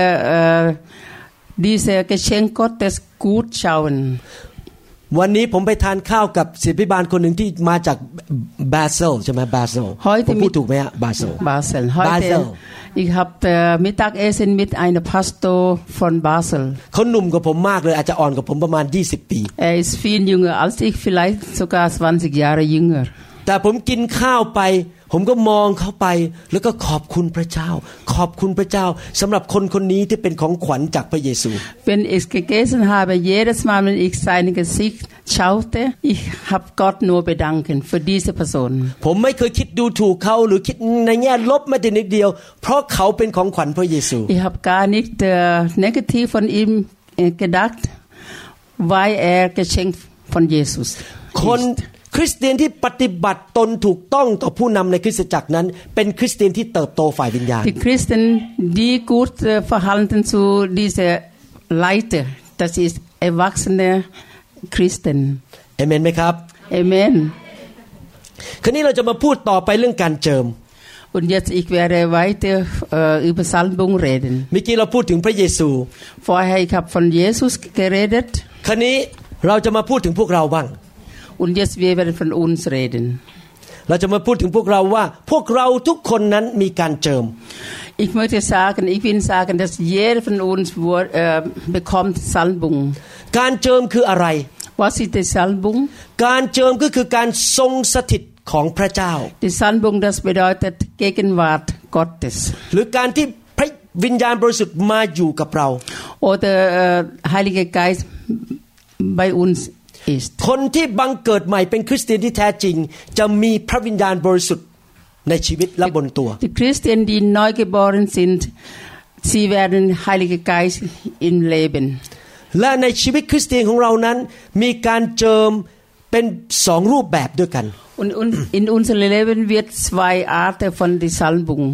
เ diese Geschenk Gottes gut schauen. วันนี้ผมไปทานข้าวกับศิษย์พิบาลคนหนึ่งที่มาจากบาเซลใช่ไหมบาเซลผมพูดถูกไหมฮะบาเซลบาเซลบาเซล Ich habe Mittagessen mit einem Pastor von Basel. เขาหนุ่มกว่าผมมากเลยอาจจะอ่อนกว่าผมประมาณ 20 ปีเอสฟ t นยุงเออร์อัลซิกฟิ i e l l e i c h ว sogar 20 Jahre j ü อ g e แต่ผมกินข้าวไป ผมก็มองเขาไปแล้วก็ขอบคุณพระเจ้า ขอบคุณพระเจ้าสำหรับคนคนนี้ที่เป็นของขวัญจากพระเยซู Wenn ich gegessen habe jedes Mal wenn ich sein Gesicht schaute ich habe Gott nur bedanken für diese Person ผมไม่เคยคิดดูถูกเขาหรือคิดในแง่ลบแม้แต่นิดเดียว เพราะเขาเป็นของขวัญพระเยซู Ich habe gar nicht negativ von ihm gedacht weil er geschenkt von Jesus คน ist. คริสเตียนที่ปฏิบัติตนถูกต้องต่อผู้นำในคริสตจักรนั้นเป็นคริสเตียนที่เติบโตฝ่ายวิญญาณ Die Christen die gut verhalten zu diese Leiter das ist erwachsene Christen เอเมนไหมครับเอเมนคราวนี้เราจะมาพูดต่อไปเรื่องการเจิมอุนย e สิก i ว h ร e ไว้เ e อ t e อ äh, über บุงเรดเมื่อกี้เราพูดถึงพระเยซูฟอร์ไฮครับฟอนเยซูสเกเรดด์คราวนี้เราจะมาพูดถึงพวกเราบ้าง Und jetzt wir werden von uns reden. เราจะมาพูดถึงพวกเราว่าพวกเราทุกคนนั้นมีการเจิม Ich möchte sagen, ich will sagen, dass jeder von uns wird, äh, bekommt Salbung. การเจิมคืออะไร Was ist die Salbung? การเจิมก็คือการทรงสถิตของพระเจ้า Die Salbung das bedeutet Gegenwart Gottes. หรือการที่พระวิญญาณบริสุทธิ์มาอยู่กับเรา Oder äh, Heiliger Geist bei uns ist คนที่บังเกิดใหม่เป็นคริสเตียนที่แท้จริง จะมีพระวิญญาณบริสุทธิ์ในชีวิตและบนตัว Die Christen die neu geboren sind sie werden Heilige Geist im Leben และในชีวิตคริสเตียนของเรานั้นมีการเจิมเป็นสองรูปแบบด้วยกัน in u n s e r Leben wird zwei Arten von der Salbung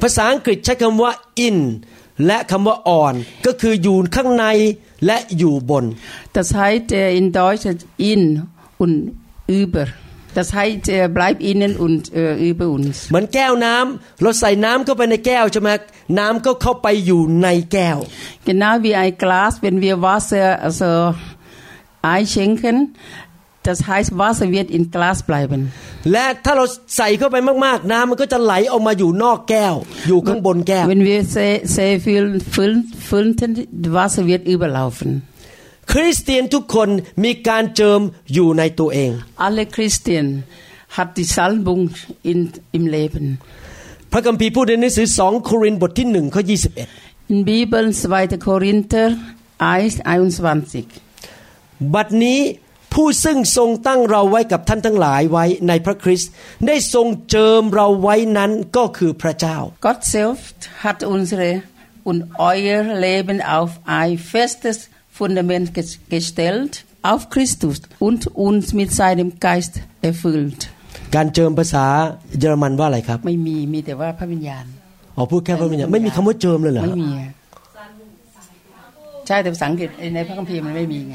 ภาษาอังกฤษใช้คำว่า in และคำว่า on ก็คืออยู่ข้างในและอยู่บน Das heißt er in Deutschland in und über Das heißt er bleibt innen und über uns เหมือนแก้วน้ำเราใส่น้ำเข้าไปในแก้วใช่ไหมน้ำก็เข้าไปอยู่ในแก้ว Genau wie ein Glas wenn wir Wasser also einschenken Das heißt, Wasser wird im Glas bleiben. และถ้าเราใส่เข้าไปมากๆ น้ำมันก็จะไหลออกมาอยู่นอกแก้วอยู่ข้างบนแก้ว Wenn wir sehr viel füllen, Wasser wird überlaufen. คริสเตียนทุกคนมีการเจิมอยู่ในตัวเอง Alle Christen hat die Salbung in im Leben. พระคัมภีร์พูดในหนังสือ2โครินธ์บทที่1ข้อ21 In Bibel 2 Korinther 1 21บัดนี้ผู้ซึ่งทรงตั้งเราไว้กับท่านทั้งหลายไว้ในพระคริสต์ได้ทรงเจิมเราไว้นั้นก็คือพระเจ้า Gott selbst hat unsere und euer Leben auf ein festes Fundament gestellt auf Christus und uns mit seinem Geist erfüllt การเจิมภาษาเยอรมันว่าอะไรครับ ไม่มีมีแต่ว่าพระวิญญาณอ๋อพูดแค่พระวิญญาณไม่มีคำว่าเจิมเลยเหรอไม่มี ใช่ แต่ภาษาอังกฤษในพระคัมภีร์มันไม่มีไง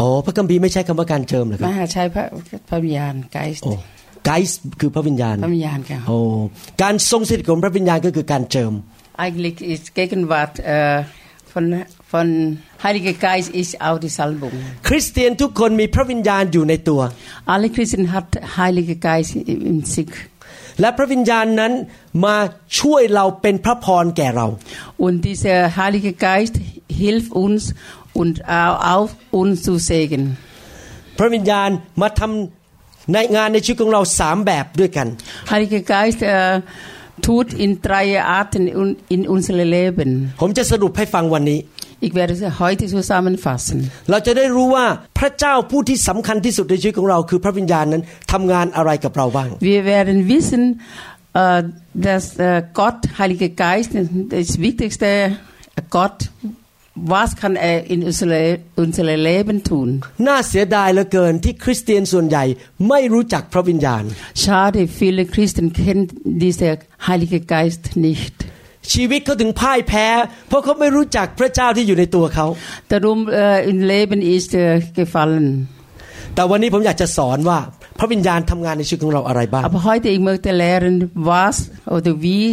อ๋อพระกัมพีไม่ใช่คำว่าการเจิมหรอครับไม่ใช่พระพระวิญญาณไกด์ไกด์คือพระวิญญาณพระวิญญาณค่ะโอ้การทรงสถิตของพระวิญญาณก็คือการเจิม eigentlich ist Gegenwart von von Heiliger Geist ist auch die Salbung คริสเตียนทุกคนมีพระวิญญาณอยู่ในตัว alle Christen hat Heiliger Geist in sich และพระวิญญาณนั้นมาช่วยเราเป็นพระพรแก่เรา und dieser Heilige Geist hilft uns und auf uns zu segnen พระวิญญาณมาทำในงานในชีวิตของเราสามแบบด้วยกัน Heilige Geist tut in drei Arten in unser Leben ผมจะสรุปให้ฟังวันนี้ Ich werde es heute zusammenfassen. เราจะได้รู้ว่าพระเจ้าผู้ที่สำคัญที่สุดในชีวิตของเราคือพระวิญญาณนั้นทำงานอะไรกับเราบ้าง Wir werden wissen, dass Gott, Heiliger Geist, das Wichtigste Gott was kann er in unser, unser Leben tun น่าเสียดายเหลือเกินที่คริสเตียนส่วนใหญ่ไม่รู้จักพระวิญญาณ schade viele Christen kennen diese Heilige Geist nicht ชีวิตเขาถึงพ่ายแพ้เพราะเขาไม่รู้จักพระเจ้าที่อยู่ในตัวเขา darum in Leben ist gefallen แต่วันนี้ผมอยากจะสอนว่า พระวิญญาณทำงานในชีวิตของเราอะไรบ้าง Aber heute ich möchte lehren was oder wie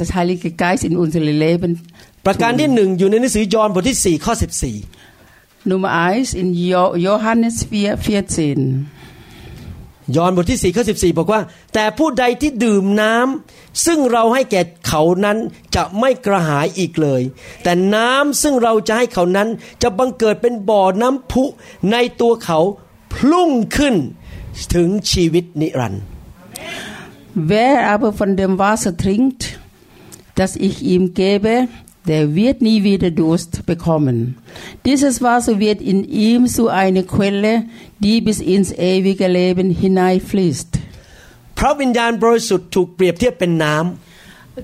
das Heilige Geist in unser Leben ประการที่หนึ่งอยู่ในหนังสือยอห์นบทที่4ข้อ14 Nummer 1 in Johannes 4 14ยอห์นบทที่4ข้อ14บอกว่า แต่ผู้ใดที่ดื่มน้ำซึ่งเราให้แก่เขานั้นจะไม่กระหายอีกเลย แต่น้ำซึ่งเราจะให้เขานั้นจะบังเกิดเป็นบ่อน้ำพุในตัวเขาพุ่งขึ้น ถึงชีวิตนิรันดร์ Wer aber von dem Wasser trinkt, das ich ihm gebe, der wird nie wieder Durst bekommen. Dieses Wasser wird in ihm zu einer Quelle, die bis ins ewige Leben hineinfließt.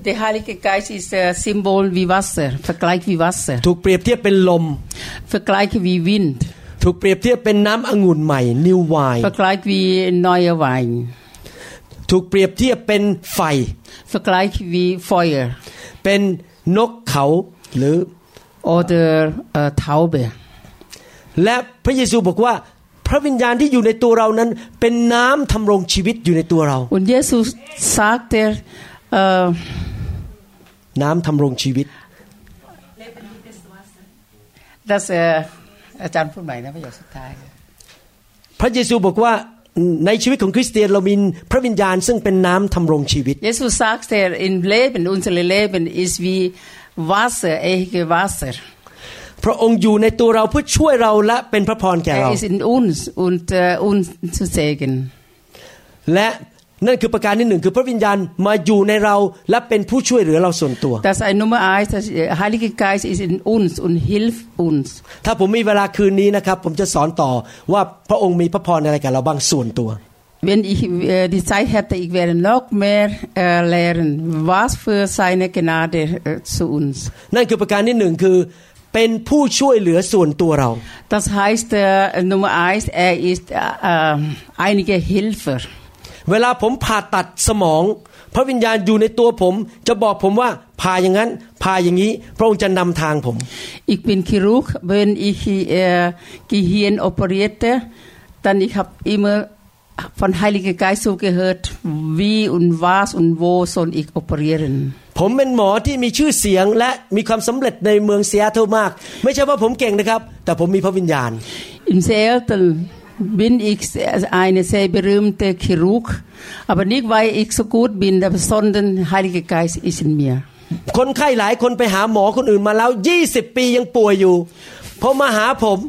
Der Heilige Geist ist ein Symbol wie Wasser, vergleich wie Wasser. Vergleich wie Wind. Vergleich wie neuer Wein. ถูกเปรียบเทียบเป็นไฟ Vergleich wie Feuer. นกเขาหรือ oder เท Taube และพระเยซูบอกว่า พระวิญญาณที่อยู่ในตัวเรานั้นเป็นน้ำทำรงชีวิตอยู่ในตัวเรา und Jesus sagte น้ำทำรงชีวิต das อาจารย์พูดใหม่นะประโยคสุดท้ายพระเยซูบอกว่าในชีวิตของคริสเตียนเรามีพระวิญญาณซึ่งเป็นน้ำทำรงชีวิต Jesus sagt er in Leben unser Leben ist wie Wasser ewige Wasser พระองค์อยู่ในตัวเราเพื่อช่วยเราและเป็นพระพรแก่เรา Er ist in uns und uns zu segnen และนั่นคือประการที่หนึ่งคือพระวิญญาณมาอยู่ในเราและเป็นผู้ช่วยเหลือเราส่วนตัว ถ้าผมมีเวลาคืนนี้นะครับผมจะสอนต่อว่าพระองค์มีพระพรอะไรกับเราบางส่วนตัวเวนอิดิไซเฮตอิกเวรนอกเมร์เลรนวาสเฟอร์ไซเนกนาเดสอุนส์นั่นคือประการที่หนึ่งคือเป็นผู้ช่วยเหลือส่วนตัวเราแต่สายนุมอายส์เอออิสออินิกเฮลฟ์เวลาผมผ่าตัดสมอง พระวิญญาณอยู่ในตัวผม จะบอกผมว่าผ่าอย่างนั้นผ่าอย่างนี้พระองค์จะนำทางผมอีกเป็นคิรุกเป็นอีก h ihr Gehirn o เ e เ i e ต t e d น n n ich habe immer von h e i l ก g e r Geist so gehört wie นอ d w อุ und wo น o l l ich o p e ผมเป็นหมอที่มีชื่อเสียง และมีความสำเร็จในเมืองเซียเทิมาก ไม่ใช่ว่าผมเก่งนะครับ แต่ผมมีพระวิญญาณอินเซลต์ e bin ich eine sehr berühmte Chirurg, aber nicht weil ich so gut bin, sondern h e i l i g e Geist ist in mir. คนไข้หลายคนไปหาหมอคนอื่นมาแล้ว20ปียังป่วยอยู่พอมาหาผม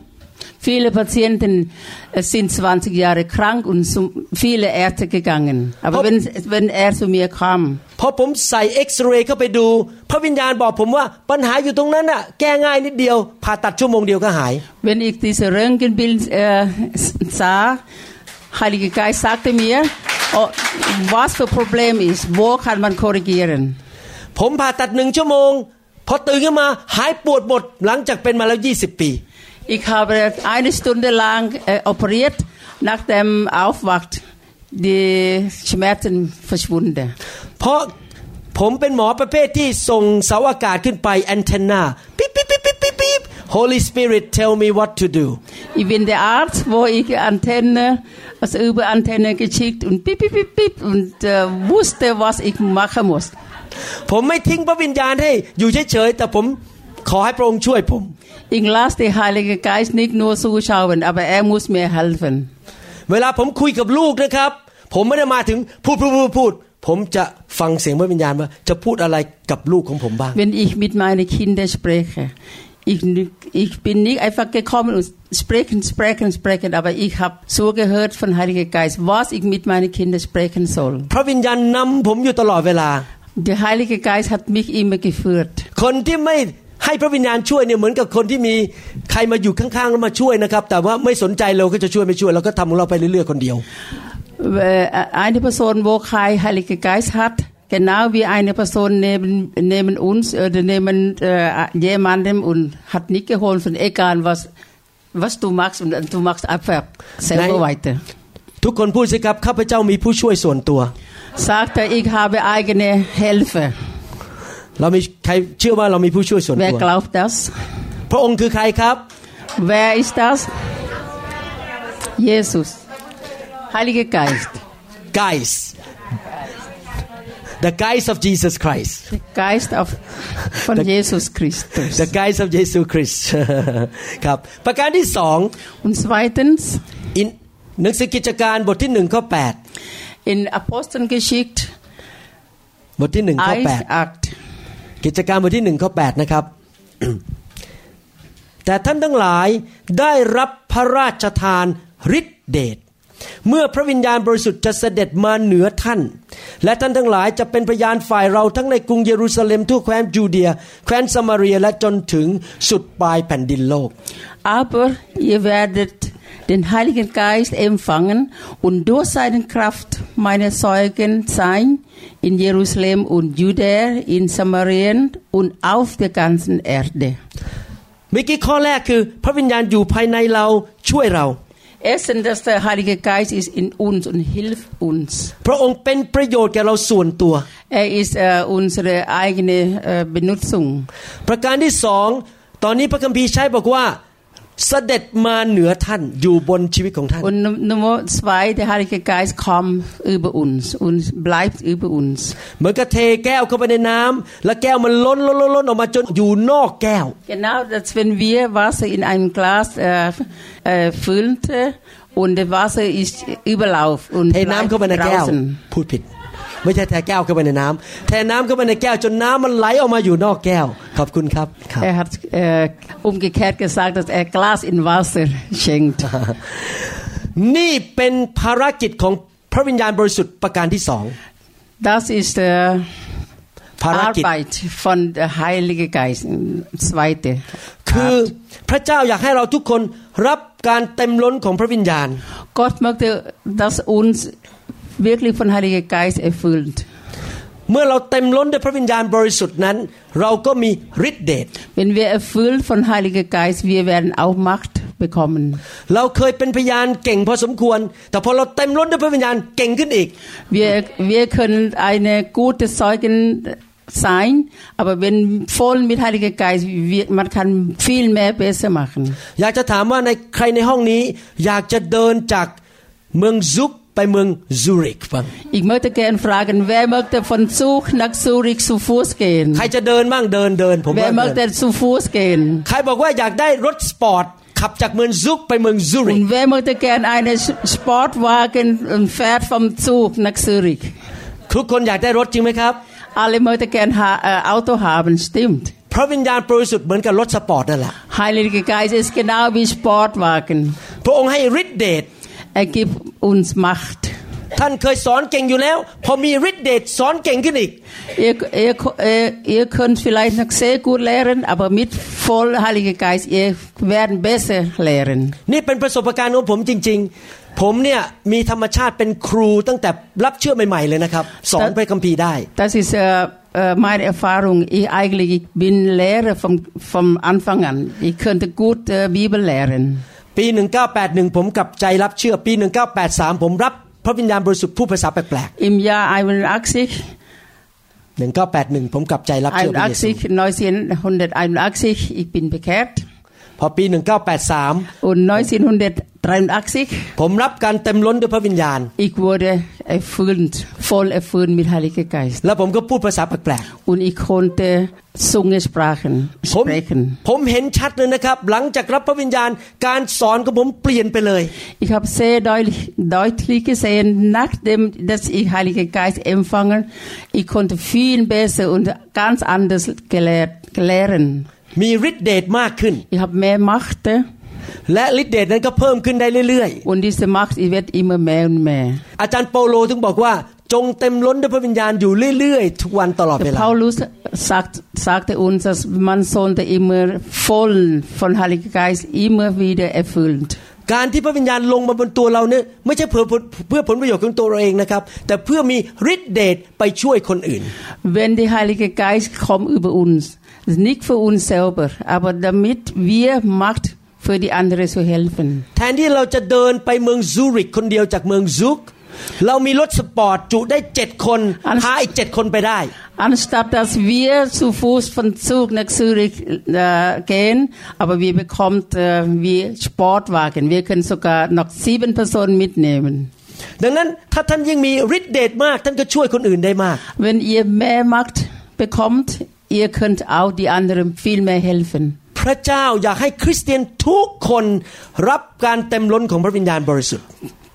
Viele Patienten äh, sind 20 Jahre krank und zu viele Ärzte gegangen. Aber wenn, wenn er zu mir kam, พอผมใส่เอ็กซเรย์เข้าไปดูพระวิญญาณบอกผมว่าปัญหาอยู่ตรงนั้นน่ะแก้ง่ายนิดเดียวผ่าตัดชั่วโมงเดียวก็หาย Wenn ich diese Röntgenbild äh, sah, Heiliger Geist sagte mir, oh, was für Problem ist, wo kann man korrigieren? ผมผ่าตัดหนึ่งชั่วโมงพอตื่นขึ้นมาหายปวดหมดหลังจากเป็นมาแล้ว20ปี ich habe eine Stunde lang äh, operiert, nach dem Aufwacht die Schmerzen verschwunden. เพราะผมเป็นหมอประเภทที่ส่งเสาอากาศขึ้นไปแอนเทนนาปิ๊บปิ๊บปิ๊บปิ๊บปิ๊บปิ๊บ Holy Spirit tell me what to do Ich bin der Arzt wo ich Antenne also über Antenne geschickt und ปิ๊บปิ๊บปิ๊บปิ๊บ und äh, wusste was ich machen muss ผมไม่ทิ้งพระวิญญาณให้อยู่เฉยๆแต่ผมขอให้พระองค์ช่วยผม Ich lasse den Heiligen Geist nicht nur zuschauen, aber er muss mir helfen. Wenn ich mit meinen Kindern spreche ich bin nicht einfach gekommen und sprechen sprechen sprechen aber ich habe so gehört von Heiligen Geist was ich mit meinen Kindern sprechen soll Der Heilige Geist hat mich immer geführt. คนที่ไม่ให้พระวิญญาณช่วยเนี่ยเหมือนกับคนที่มีใครมาอยู่ข้างๆแล้วมาช่วยนะครับแต่ว่าไม่สนใจเราก็จะช่วยไม่ช่วยเราก็ทำของเราไปเรื่อยๆคนเดียว eine Person wo kein Heiliger Geist hat genau wie eine Person neben neben uns oder neben äh, jemandem und hat nicht geholfen egal was was du machst und du machst einfach selber weiter ทุกคนพูดสิครับข้าพเจ้ามีผู้ช่วยส่วนตัว sagt er ich habe eigene Helfer เรามีใครเชื่อว่าเรามีผู้ช่วยส่วนตัวพระองค์คือใครครับ Wer ist das Jesus Heiliger Geist Geist The Geist of Jesus Christ The Geist of ของ Jesus Christus The Geist of Jesus Christ ครับประการที่สอง Und zweitens in หนังสือกิจการบทที่หนึ่งข้อแปด In Apostelgeschichte บทที่หนึ่งข้อแปดกิจการบทที่หนึ่งข้อแปดนะครับแต่ท่านทั้งหลายได้รับพระราชทานฤทธิเดชเมื่อพระวิญญาณบริสุทธิ์จะเสด็จมาเหนือท่าน และท่านทั้งหลายจะเป็นพยานฝ่ายเราทั้งในกรุงเยรูซาเล็มทั่วแคว้นยูเดียแคว้นสมาเรียและจนถึงสุดปลายแผ่นดินโลก Aber ihr werdet den Heiligen Geist empfangen und durch seine Kraft meine Zeugen sein in Jerusalem und Judäa, in Samarien und auf der ganzen Erde. เมื่อกี้ข้อแรกคือพระวิญญาณอยู่ภายในเราช่วยเรา Erstens, dass der Heilige Geist ist in uns und hilft uns. Er ist äh, unsere eigene äh, Benutzung. ประการที่สองตอนนี้พระคัมภีร์ใช้บอกว่าเสด็จมาเหนือท่านอยู่บนชีวิตของท่าน Und Nummer zwei der Heilige Geist kommt über uns und bleibt über uns Genau als wenn wir Wasser in ein Glas äh, äh füllte und das Wasser ist überlauf und เทน้ำเข้าไปในแก้วพูดผิดไม่ใช่แทแก้วเข้าไปในน้ำแทน้ำเข้าไปในแก้ว จนน้ำมันไหลออกมาอยู่นอกแก้วขอบคุณครับเอ hat äh, u m g e k e ก r t g กแต่ t ก a สอินว l a s i อ Wasser s นี่เป็นภารกิจของพระวิญญาณบริสุทธิ์ประการที่สอง Das ist der Arbeit von der Heilige Geist zweite คือพระเจ้าอยากให้เราทุกคนรับการเต็มล้นของพระวิญญาณ Gott möchte dass uns wirklich von Heiliger Geist erfüllt. Wenn wir erfüllt von Heiliger Geist wir werden auch Macht bekommen Wir wir können eine gute Zeugen sein, aber wenn voll mit Heiliger Geist, wir, man kann viel mehr besser machen. อยากจะถามว่าในใครในห้องนี้อยากจะเดินจากเมืองซุกไปเมืองซูริกฟังอีกเมื่อจะเกนฟรากันแวเมื่อแต่ฟันซูนักซูริกซูฟูสเกนใครจะเดินบ้างเดินเดินผมแวเมื่อแต่ซูฟูสเกนใครบอกว่าอยากได้รถสปอร์ตขับจากเมืองซุกไปเมืองซูริกแวเมื่อตะเกนไอในสปอร์ตวากันแฟดฟอมซูนักซูริกทุกคนอยากได้รถจริงไหมครับอะไรเมื่อจะเกนหาเอ่ออัลโตฮาบันสติมพระวิญญาณบริสุทธิ์เหมือนกับรถสปอร์ตนั่นแหละไฮเลนกไกส์เอสเกนาวีสปอร์ตวากันพระองค์ให้ฤทธิ์เดช I g i v e uns Macht. ท่านเคยสอนเก่งอยู่แล้ว พอมีฤทธิ์เดชสอนเก่งขึ้นอีก ihr, ihr, ihr könnt vielleicht noch sehr gut lehren aber mit voll h e i l i g e r Geist ihr werden besser lehren นี่เป็นประสบการณ์ของผมจริง ๆ ผมเนี่ยมีธรรมชาติเป็นครูตั้งแต่รับเชื่อใหม่ๆเลยนะครับ สอนไปคัมภีร์ได้ Das ist uh, meine Erfahrung ich eigentlich bin Lehrer vom vom Anfang an ich könnte gut uh, Bibel lehren ปี 1981 ผมกับใจรับเชื่อ ปี 1983 ผม รับพระวิญญาณบริสุทธิ์ผู้ภาษาแปลกๆอิมยาไอวันอักซิก1981 ผมกับใจรับเชื่อไอวันอักซิกน้อยเสียนฮันเดตไอวันอักซิกอีกปีนไปแคทพอปี1983 und 1983ผมรับการเต็มล้นด้วยพระวิญญาณ ich wurde erfüllt voll erfüllt mit Heiliger Geist และผมก็พูดภาษาแปลกๆ und ich konnte Zunge sprachen sprechen ผมเห็นชัดเลยนะครับ ich habe sehr deutlich deutlich gesehen nachdem dass ich Heiliger Geist empfangen ich konnte viel besser und ganz anders gelehrt, lehren มีฤทธิ์เดชมากขึ้น Ich habe mehr Macht และฤทธิ์เดชนั้นก็เพิ่มขึ้นได้เรื่อยๆ Und diese Macht wird immer mehr und mehr อาจารย์เปโลถึงบอกว่าจงเต็มล้นด้วยพระวิญญาณอยู่เรื่อยๆ ทุกวันตลอดเวลา Paulus sagt sagte uns dass man sollte immer voll von Heiligen Geist immer wieder erfüllt การที่พระวิญญาณลงมาบนตัวเราเนี่ยไม่ใช่เพื่อเพื่อผลประโยชน์ของตัวเราเองนะครับแต่เพื่อมีฤทธิ์เดชไปช่วยคนอื่น Wenn d e า Heilige Geist kommt über uns nicht für uns selber, aber damit wir Macht für die anderen zu helfen. Anstatt dass wir zu Fuß von Zug nach Zürich äh, gehen, aber wir bekommen äh, wie Sportwagen. Wir können sogar noch sieben Personen mitnehmen. ดังนั้นถ้าท่านยิ่งมีฤทธิ์เดชมากท่านก็ช่วยคนอื่นได้มาก Wenn ihr mehr macht bekommt, ihr könnt auch die anderen viel mehr helfen. พระเจ้าอยากให้คริสเตียนทุกคนรับการเต็มล้นของพระวิญญาณบริสุทธิ์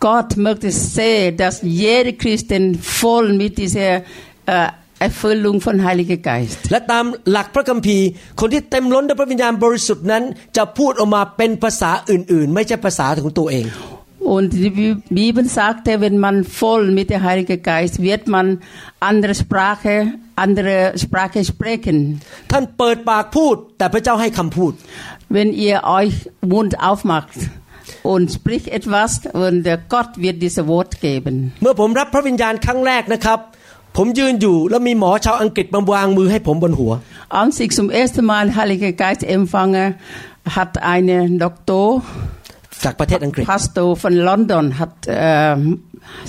Gott möchte sehen, dass jeder Christen voll mit dieser äh, Erfüllung von Heiliger Geist. และตามหลักพระคัมภีร์คนที่เต็มล้นด้วยพระวิญญาณบริสุทธิ์นั้นจะพูดออกมาเป็นภาษาอื่นๆ Und die Bibel sagte, wenn man voll mit dem Heiligen Geist wird man andere Sprache andere Sprache sprechen. ท่านเปิดปากพูดแต่พระเจ้าให้คำพูด Wenn ihr euch Mund aufmacht und spricht etwas und Gott wird dieses Wort geben. เมื่อผมรับพระวิญญาณครั้งแรกนะครับผมยืนอยู่แล้วมีหมอชาวอังกฤษมาวางมือให้ผมบนหัว Als ich zum ersten Mal Heilige Geist empfange hat eine Doktor จากประเทศอังกฤษ Pastor von London hat äh,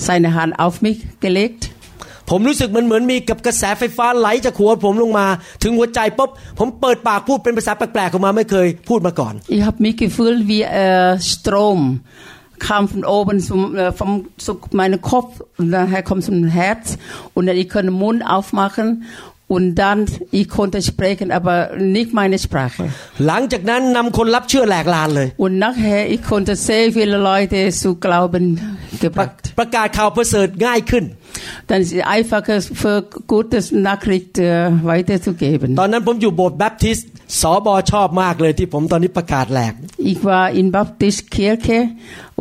seine Hand auf mich gelegt ผมรู้สึกมันเหมือนมีกับกระแสไฟฟ้าไหลจากหัวผมลงมาถึงหัวใจปุ๊บผมเปิดปากพูดเป็นภาษาแปลกๆออกมาไม่เคยพูดมาก่อน Ich habe mich gefühlt wie ein Strom kam von oben zum vom zu meinem Kopf und daher kommt zum Herz und dann ich konnte Mund aufmachen und dann ich konnte sprechen, aber nicht meine Sprache. หลังจากนั้นนำคนรับเชื่อแหลกลานเลย Und nachher ich konnte sehr viele Leute zu glauben gebracht. ประกาศข่าวประเสริฐง่ายขึ้น dann ist es einfacher für Gottes Nachricht weiterzugeben. ตอนนั้นผมอยู่โบสถ์แบปทิสต์สบชอบมากเลยที่ผมตอนนี้ประกาศแหลก Ich war in Baptist Kirche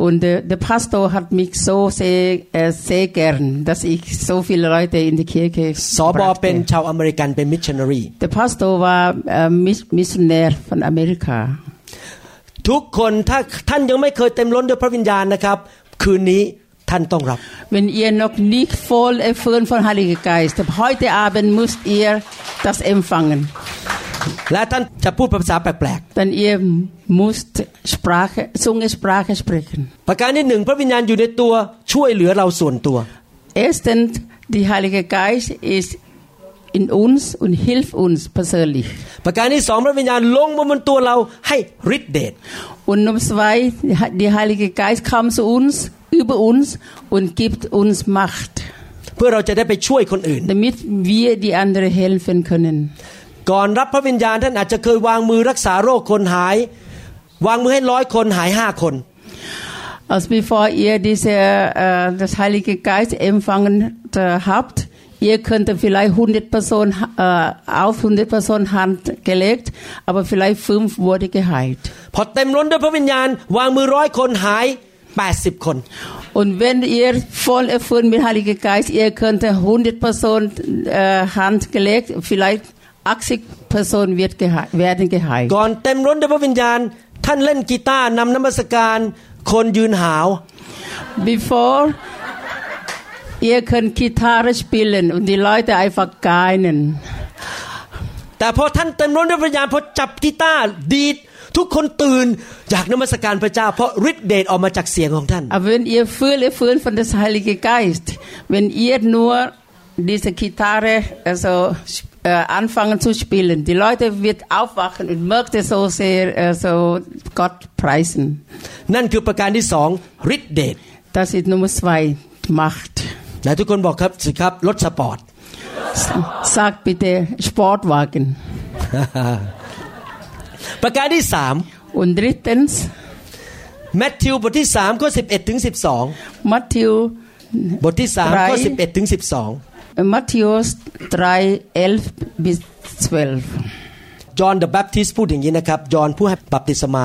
und der, der Pastor hat mich so sehr sehr gern, dass ich so viele Leute in die Kirche สบเป็นชาวอเมริกันเป็นมิชชันนารี Der Pastor war äh, Missionär von Amerika. ทุกคนถ้าท่านยังไม่เคยเต็มล้นด้วยพระวิญญาณนะครับคืนนี้ท่านต้องรับ Wenn ihr noch nicht voll erfüllt von Heiligen Geist heute Abend müsst ihr das empfangen และท่านจะพูดภาษาแปลกๆ Dann ihr müsst Sprache Zungensprache sprechen ประการที่หนึ่งพระวิญญาณอยู่ในตัวช่วยเหลือเราส่วนตัว Erstens die Heilige Geist ist in uns und hilf uns persönlich. ประการที่สองพระวิญญาณลงมาบนตัวเราให้ฤทธิ์เดช Und Nummer zwei, der Heilige Geist kam zu uns, über uns und gibt uns Macht. เพื่อเราจะได้ไปช่วยคนอื่น Damit wir die anderen helfen können. ก่อนรับพระวิญญาณท่านอาจจะเคยวางมือรักษาโรคคนหาย Als bevor ihr diese, äh, das Heilige Geist empfangen äh, habt, Ihr k ö n n t vielleicht 100 Personen, äh, auf 100 Personen Hand gelegt, aber vielleicht fünf wurde geheilt. พอเต็มล้นด้วยพระวิญญาณวางมือร้อยคนหาย 80 คน Und wenn ihr voll erfüllt mit Heiliger Geist, ihr könnt 100 Personen äh, Hand gelegt, vielleicht 80 Personen wird geheilt, werden geheilt. ก่อนเต็มล้ r ด้วย t ระวิ e ญาณท e านเล่นกีตาร์นำนมัสการคนยืนหาว Before d geheilt. Ihr könnt Gitarre spielen und die Leute einfach geinen. แต่พอท่านเต็มล้นด้วยพระญาณพอจับกีตาร์ดีดทุกคนตื่นอยากนมัสการพระเจ้าเพราะฤทธิ์เดชออกมาจากเสียงของท่าน Aber wenn ihr fühlt ihr fühlt von des Heilige Geist wenn ihr nur diese Gitarre also äh, anfangen zu spielen die Leute wird aufwachen und möchte so sehr also Gott preisen นั่นคือประการที่สองฤทธิ์เดช Das ist Nummer zwei Macht หนทุกคนบอกครับสิครับรถสปอร์ต sag bitte Sportwagen ประการที่สาม und drittens มัทธิวบทที่สามข้อสิบเอ็ดถึงสิบสองมัทธิวบทที่สามข้อสิบเอ็ดถึงสิบสองมัทธิวสไตรเอลฟ์บิสเวลฟจอห์นเดอะแบปทิสต์พูดอย่างนี้นะครับจอห์นผู้ให้บัพติศมา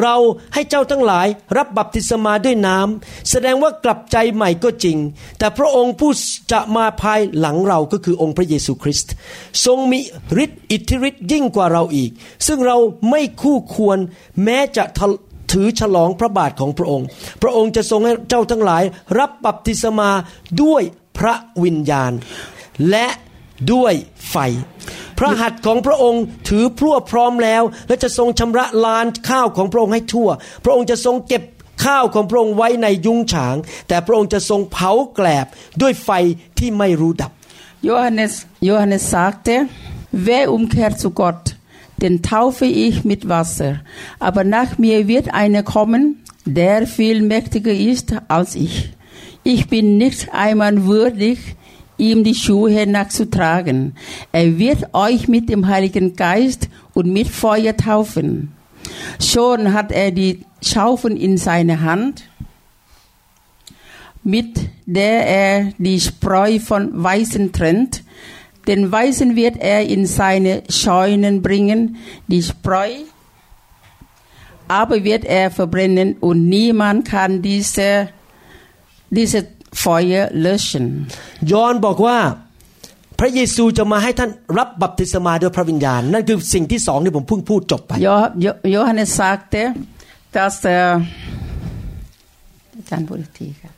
เราให้เจ้าทั้งหลายรับบัพติศมาด้วยน้ำ แสดงว่ากลับใจใหม่ก็จริง แต่พระองค์ผู้จะมาภายหลังเราก็คือองค์พระเยซูคริสต์ทรงมีฤทธิ์อิทธิฤทธิ์ยิ่งกว่าเราอีก ซึ่งเราไม่คู่ควรแม้จะถือฉลองพระบาทของพระองค์ พระองค์จะทรงให้เจ้าทั้งหลายรับบัพติศมาด้วยพระวิญญาณและด้วยไฟพระหัตถ์ของพระองค์ถือพร่วพร้อมแล้ว และจะทรงชำระลานข้าวของพระองค์ให้ทั่ว พระองค์จะทรงเก็บข้าวของพระองค์ไว้ในยุ้งฉาง แต่พระองค์จะทรงเผาแกลบด้วยไฟที่ไม่รู้ดับโยฮันเนสโยฮันเนส sagte wer umkehrt zu g อต t d e นทาวฟีอิชมิ t ว a เซอร์ b e r nach mir wird einer kommen der viel mächtiger ist als ich ich bin nicht einmal würdig ihm die Schuhe nachzutragen. Er wird euch mit dem Heiligen Geist und mit Feuer taufen. Schon hat er die Schaufeln in seiner Hand, mit der er die Spreu von Weißen trennt. Den Weißen wird er in seine Scheunen bringen, die Spreu aber wird er verbrennen und niemand kann diese, diese Feuer löschen ยอห์นบอกว่าพระเยซูจะมาให้ท่านรับบัพติศมาด้วยพระวิญญาณนั่นคือสิ่งที่สองที่ผมเพิ่งพูดจบไป Johannes sagte dass der อาจารย์พูดทีค่ะ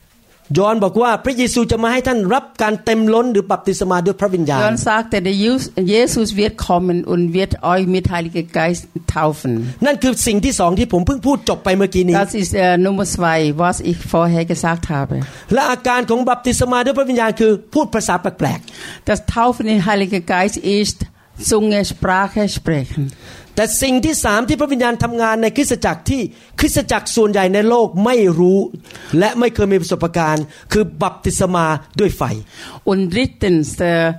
ยอห์นบอกว่าพระเยซูจะมาให้ท่านรับการเต็มล้นหรือบัพติสมาด้วยพระวิญญาณยอห์นสักแต่เดียวเยซูสวียดคอมเมนต์อุนเวียดออยมิทาลิกกายทาวฟนนั่นคือสิ่งที่สองที่ผมเพิ่งพูดจบไปเมื่อกี้นี้ That is uh, number two was if for he ก็สักทาวฟและอาการของบัพติสมาด้วยพระวิญญาณคือพูดภาษาแปลกๆ That tauf in heilige geist i s Zunge Sprache sprechen. แต่สิ่งที่สามที่พระวิญญาณทำงานในคริสตจักรที่คริสตจักรส่วนใหญ่ในโลกไม่รู้ und drittens der, äh,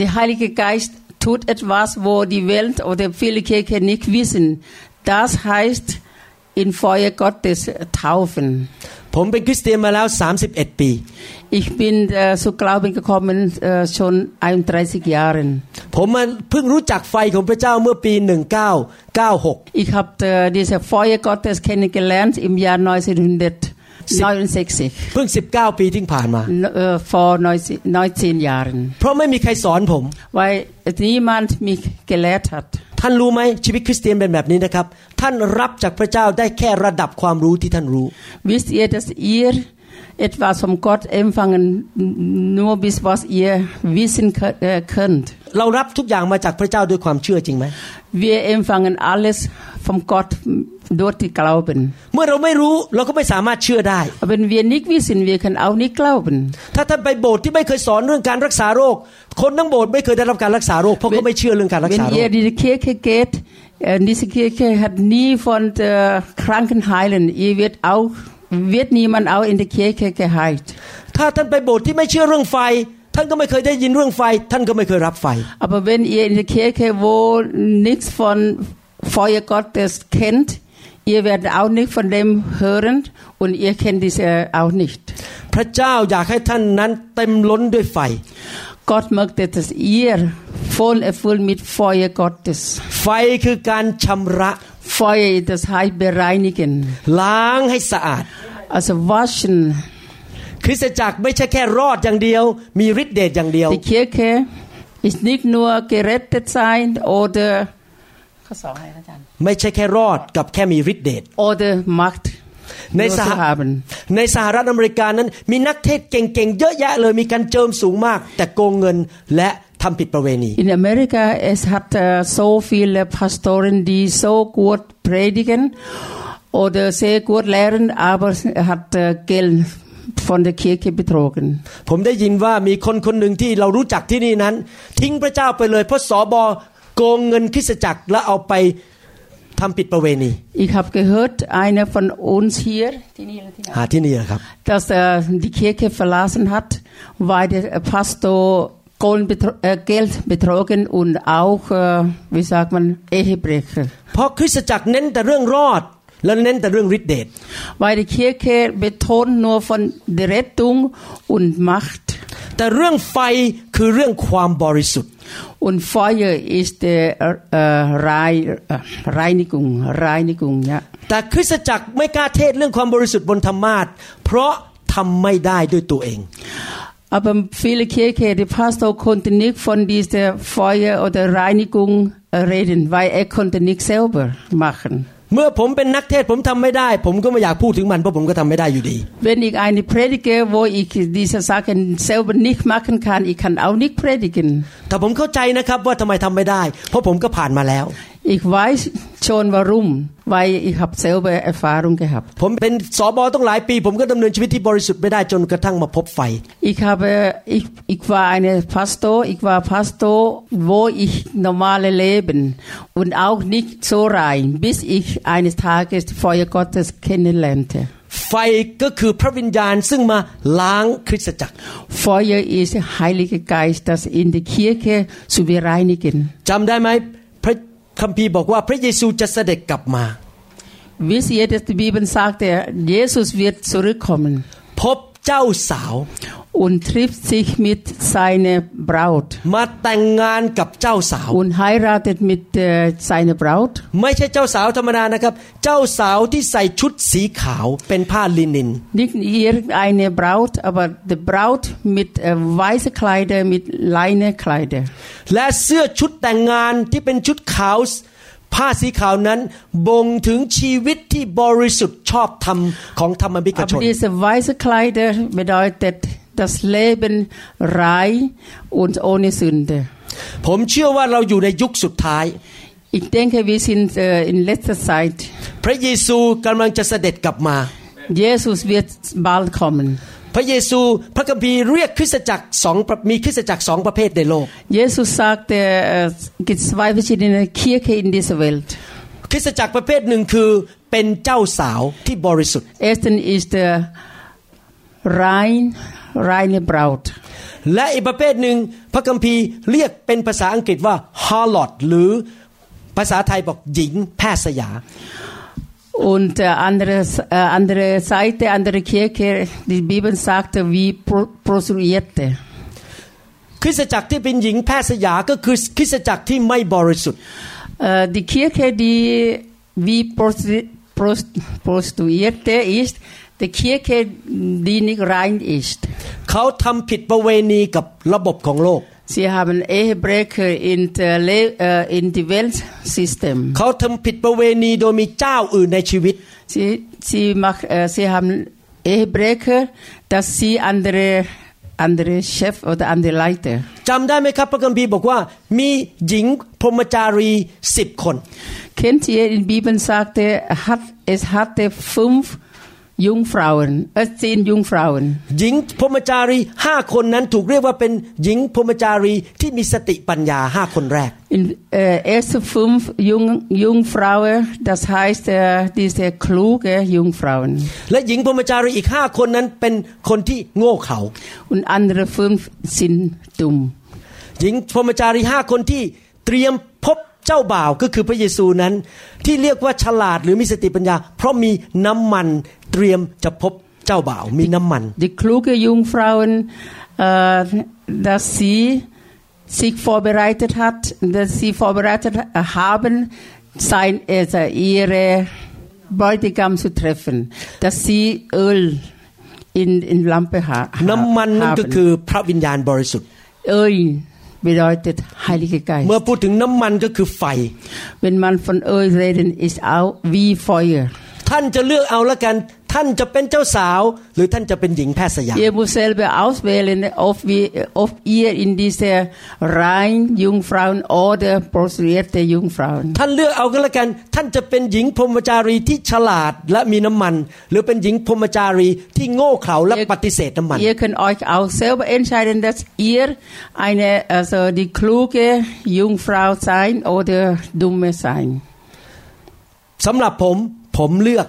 der Heilige Geist tut etwas wo die Welt oder viele Kirchen nicht wissen das heißt in Feuer Gottes taufen ich bin äh, zu Glauben gekommen äh, schon 31 Jahren Ich habe äh, diese Feuer Gottes kennengelernt im Jahr 1969เพิ่ง vor 19 Jahren weil niemand mich gelehrt hat ท่านรู้ไหมชีวิตคริสเตียนเป็นแบบนี้นะครับท่านรับจากพระเจ้าได้แค่ระดับความรู้ที่ท่านรู้ wisst ihr dass ihr etwas v o m Gott empfangen, nur bis was ihr wissen könnt. เรารับทุกอย่างมาจากพระเจ้าด้วยความเชื่อจริงไหม Wir empfangen alles v o m Gott durch die Glauben. เมื่อเราไม่รู้เราก็ไม่สามารถเชื่อได้ Wenn wir nicht wissen, wir können auch nicht glauben. ถ้าท่านไปโบสถ์ที่ไม่เคยสอนเรื่องการรักษาโรคคนทั้งโบสถ์ไม่เคยได้รับการรักษาโรคเพราะเขาไม่เชื่อเรื่องการรักษาโรค Wenn ihr die Kirche geht, diese Kirche hat nie von Kranken heilen. Ihr wird auch wird niemand auch in der Kirche geheilt. ถ้าท่านไปโบสถ์ที่ไม่เชื่อเรื่องไฟ Aber wenn ihr in der Kirche wo nichts von Feuer Gottes kennt, ihr werdet auch nicht von dem hören und ihr kennt diese äh, auch nicht. พระเจ้าอยากให้ท่านนั้นเต็มล้นด้วยไฟ Gott möchte, dass ihr voll erfüllt mit Feuer Gottes. ไฟคือการชำระ Feuer, das heißt bereinigen. ล้างให้สะอาด Also waschen. คริสตจักรไม่ใช่แค่รอดอย่างเดียวมีฤทธิ์เดชอย่างเดียว Die Kirche ist nicht nur gerettet sein oder ออไอร์ไม่ใช่แค่รอดกับแค่มีฤทธิ์เดช oder Macht ในสหในสหรัฐอเมริกานั้นมีนักเทศเก่งๆเยอะแยะเลยมีการเจิมสูงมากแต่โกงเงินและทำผิดประเวณี In America es hat äh, so viele Pastoren die so gut predigen oder sehr gut lehren aber hat äh, Geld von der Kirche betrogen ผมได้ยินว่ามีคนคนหนึ่งที่เรารู้จักที่นี่นั้น Ich habe gehört einer von uns hier หาที่นี่ครับ ah, dass er die Kirche verlassen hat weil der Pastor Geld betrogen und auch, wie sagt man, Ehebrecher. เพราะคริสตจักรเน้นแต่เรื่องรอดและเน้นแต่เรื่องริดเดท Weil die Kirche betont nur von der Rettung und Macht. แต่เรื่องไฟคือเรื่องความบริสุทธิ์ไฟเออ u e r ist der äh, Reinigung, r นิกุงเนี่ยแต่คริสตจักรไม่กล้าเทศเรื่องความบริสุทธิ์บนธรรมาทเพราะทำไม่ได้ด้วยตัวเอง Aber viele Kirche, der Pastor konnte nicht von dieser Feuer oder Reinigung reden, weil er konnte nicht selber machen. เมื่อผมเป็นนักเทศผมทำไม่ได้ผมก็ไม่อยากพูดถึงมันเพราะผมก็ทำไม่ได้อยู่ดีเป็นอีกอันพระดิเกอร์วอีกดีสซากันเซลบนิกมาคันคันอีกคันเอานิกพระดิกินแต่ผมเข้าใจนะครับว่าทำไมทำไม่ได้เพราะผมก็ผ่านมาแล้ว Ich weiß schon warum, weil ich habe selber Erfahrung gehabt. Ich habe ich ich war ein Pastor, ich war Pastor, wo ich normale Leben und auch nicht so rein, bis ich eines Tages Feuer Gottes kennenlernte. ไฟก็คือพระวิญญาณซึ่งมาล้างคริสตจักร Feuer ist heilige Geist, das in die Kirche zu bereinigen. จำได้ไหมพระคัมภีร์บอกว่าพระเยซูจะเสด็จกลับมา วิสเยตสบีเป็นสากแต่เยซูสเวียดสุริคอมพบเจ้าสาว und trifft sich mit seiner Braut und heiratet mit äh, seiner Braut. Nicht irgendeine Braut, aber die Braut mit äh, weißen Kleider, mit Leinekleider. และเสื้อชุดแต่งงานที่เป็นชุดขาวผ้าสีขาวนั้นบ่งถึงชีวิตที่บริสุทธิ์ชอบธรรมของธรรมบิกช diese weißen Kleider bedeutet das Leben rein und ohne Sünde. ผมเชื่อว่าเราอยู่ในยุคสุดท้าย Ich denke wir sind in letzter Zeit. พระเยซูกำลังจะเสด็จกลับมา Jesus wird bald kommen. พระเยซูพระคัมภีร์เรียกคริสตจักรสองมีคริสตจักรสองประเภทในโลก Jesus sagt e r gibt zwei verschiedene Kirche in dieser Welt คริสตจักรประเภทหนึ่งคือเป็นเจ้าสาวที่บริสุทธิ์ Ersten ist der rein รายในบราดและอีกประเภทหนึ่งพระคัมภีร์เรียกเป็นภาษาอังกฤษว่าฮาร์ลอตหรือภาษาไทยบอกหญิงแพทย์สยา und a n d e อ e andere Seite andere k i r c h ์ die b ร b e l sagte wie p r o s t i t u i e ์ t e คริสตจักรที่เป็นหญิงแพทย์สยาก็คือคริสตจักรที่ไม่บริสุทธิ์ท die k ี r c h e die wie prostituierte ist The Kirche dient rein ist. เขาทำผิดประเวณีกับระบบของโลก Sie haben e h e b r e c h e in the in the Welt System. เขาทำผิดประเวณีโดยมีเจ้าอื่นในชีวิต Sie sie mach sie haben e h e b r e c h e dass sie andere andere Chef oder andere Leiter. จำได้ไหมครับพระคัมภีร์บอกว่ามีหญิงพรหมจารีสิบคน Kennt ihr in Bibel sagte hat es hatte fünf Jungfrauen. Es zehn Jungfrauen. หญิงพรหมจารีห้าคนนั้นถูกเรียกว่าเป็นหญิงพรหมจารีที่มีสติปัญญาห้าคนแรก In äh, erste fünf Jung, Jungfrauen, das heißt äh, diese kluge Jungfrauen. และหญิงพรหมจารีอีกห้าคนนั้นเป็นคนที่โง่เขลา Und andere fünf sind dumm. หญิงพรหมจารีห้าคนที่เตรียมจ้าบ่าวก็คือพระเยซูนั้นที่เรียกว่าฉลาดหรือมีสติปัญญาเพราะมีน้ำมันเตรียมจะพบเจ้าบ่าวมีน้ำมัน Die kluge Jungfrauen dass sie sich vorbereitet hat dass sie vorbereitet haben sein also ihre Bräutigam zu treffen dass sie Öl in in Lampe haben น้ำมันนั่นก็คือพระวิญญาณบริสุทธิ์ Öl bedeutet Heiliger Geist. เมื่อพูดถึงน้ำมันก็คือไฟ Wenn man von Öl reden ist auch wie Feuer. ท่านจะเลือกเอาละกัน่านจะเป็นเจ้าสาว หรือท่านจะเป็นหญิงแพทย์สยามเยบูเซลเบอัลสเวลนออฟวีออฟเอียอินดีเซไรน์ยุงฟราวน์ออเดอร์โปรสเวตเตยุงฟราวท่านเลือกเอากันละกันท่านจะเป็นหญิงพรมจารีที่ฉลาดและมีน้ำมัน หรือเป็นหญิงพรมจารีที่โง่เขลาและปฏิเสธน้ำมันเยคันออยเอาเซลเบอเอนชายเดนเดสเอียไอเนเออร์ดีคลูเกยุงฟราวน์ไซน์ออเดอร์ดุมเมไซน์สำหรับผมผมเลือก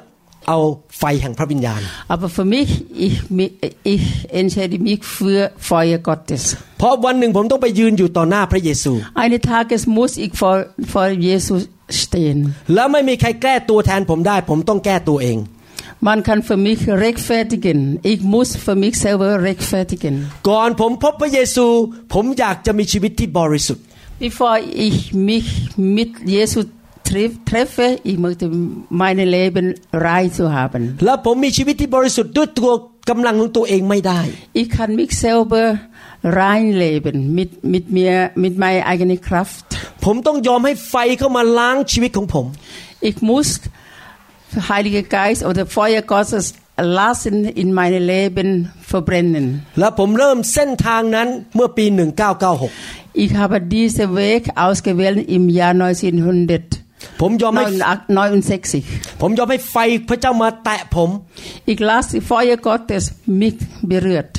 เอาไฟแห่งพระวิญญาณ aber für mich ich ich entscheide mich für Feuer Gottes เพราะวันหนึ่งผมต้องไปยืนอยู่ต่อหน้าพระเยซู eines Tages muss ich vor vor Jesus stehen แล้วไม่มีใครแก้ตัวแทนผมได้ ผมต้องแก้ตัวเอง Man kann für mich rechtfertigen. Ich muss für mich selber rechtfertigen. ก่อนผมพบพระเยซู ผมอยากจะมีชีวิตที่บริสุทธิ์ Bevor ich mich mit Jesus treffe ich möchte m e i n Leben rein zu haben และผมมีชีวิตที่บริสุทธิ์ด้วยตัวกำลังของตัวเองไม่ได้ ich kann mich selber rein leben mit mit mir mit meiner eigenen Kraft ผมต้องยอมให้ไฟเข้ามาล้างชีวิตของผม ich muss Heiliger Geist oder Feuer Gottes lassen in m e i n Leben verbrennen และผมเริ่มเส้นทางนั้นเมื่อปี1996 ich habe diese n Weg ausgewählt im Jahr 1900ผมยอมให้น้อยอันเซ็กซี่ผมยอมให้ไฟพระเจ้ามาแตะผมอีกลาสไฟเอกอตสมิกเบรด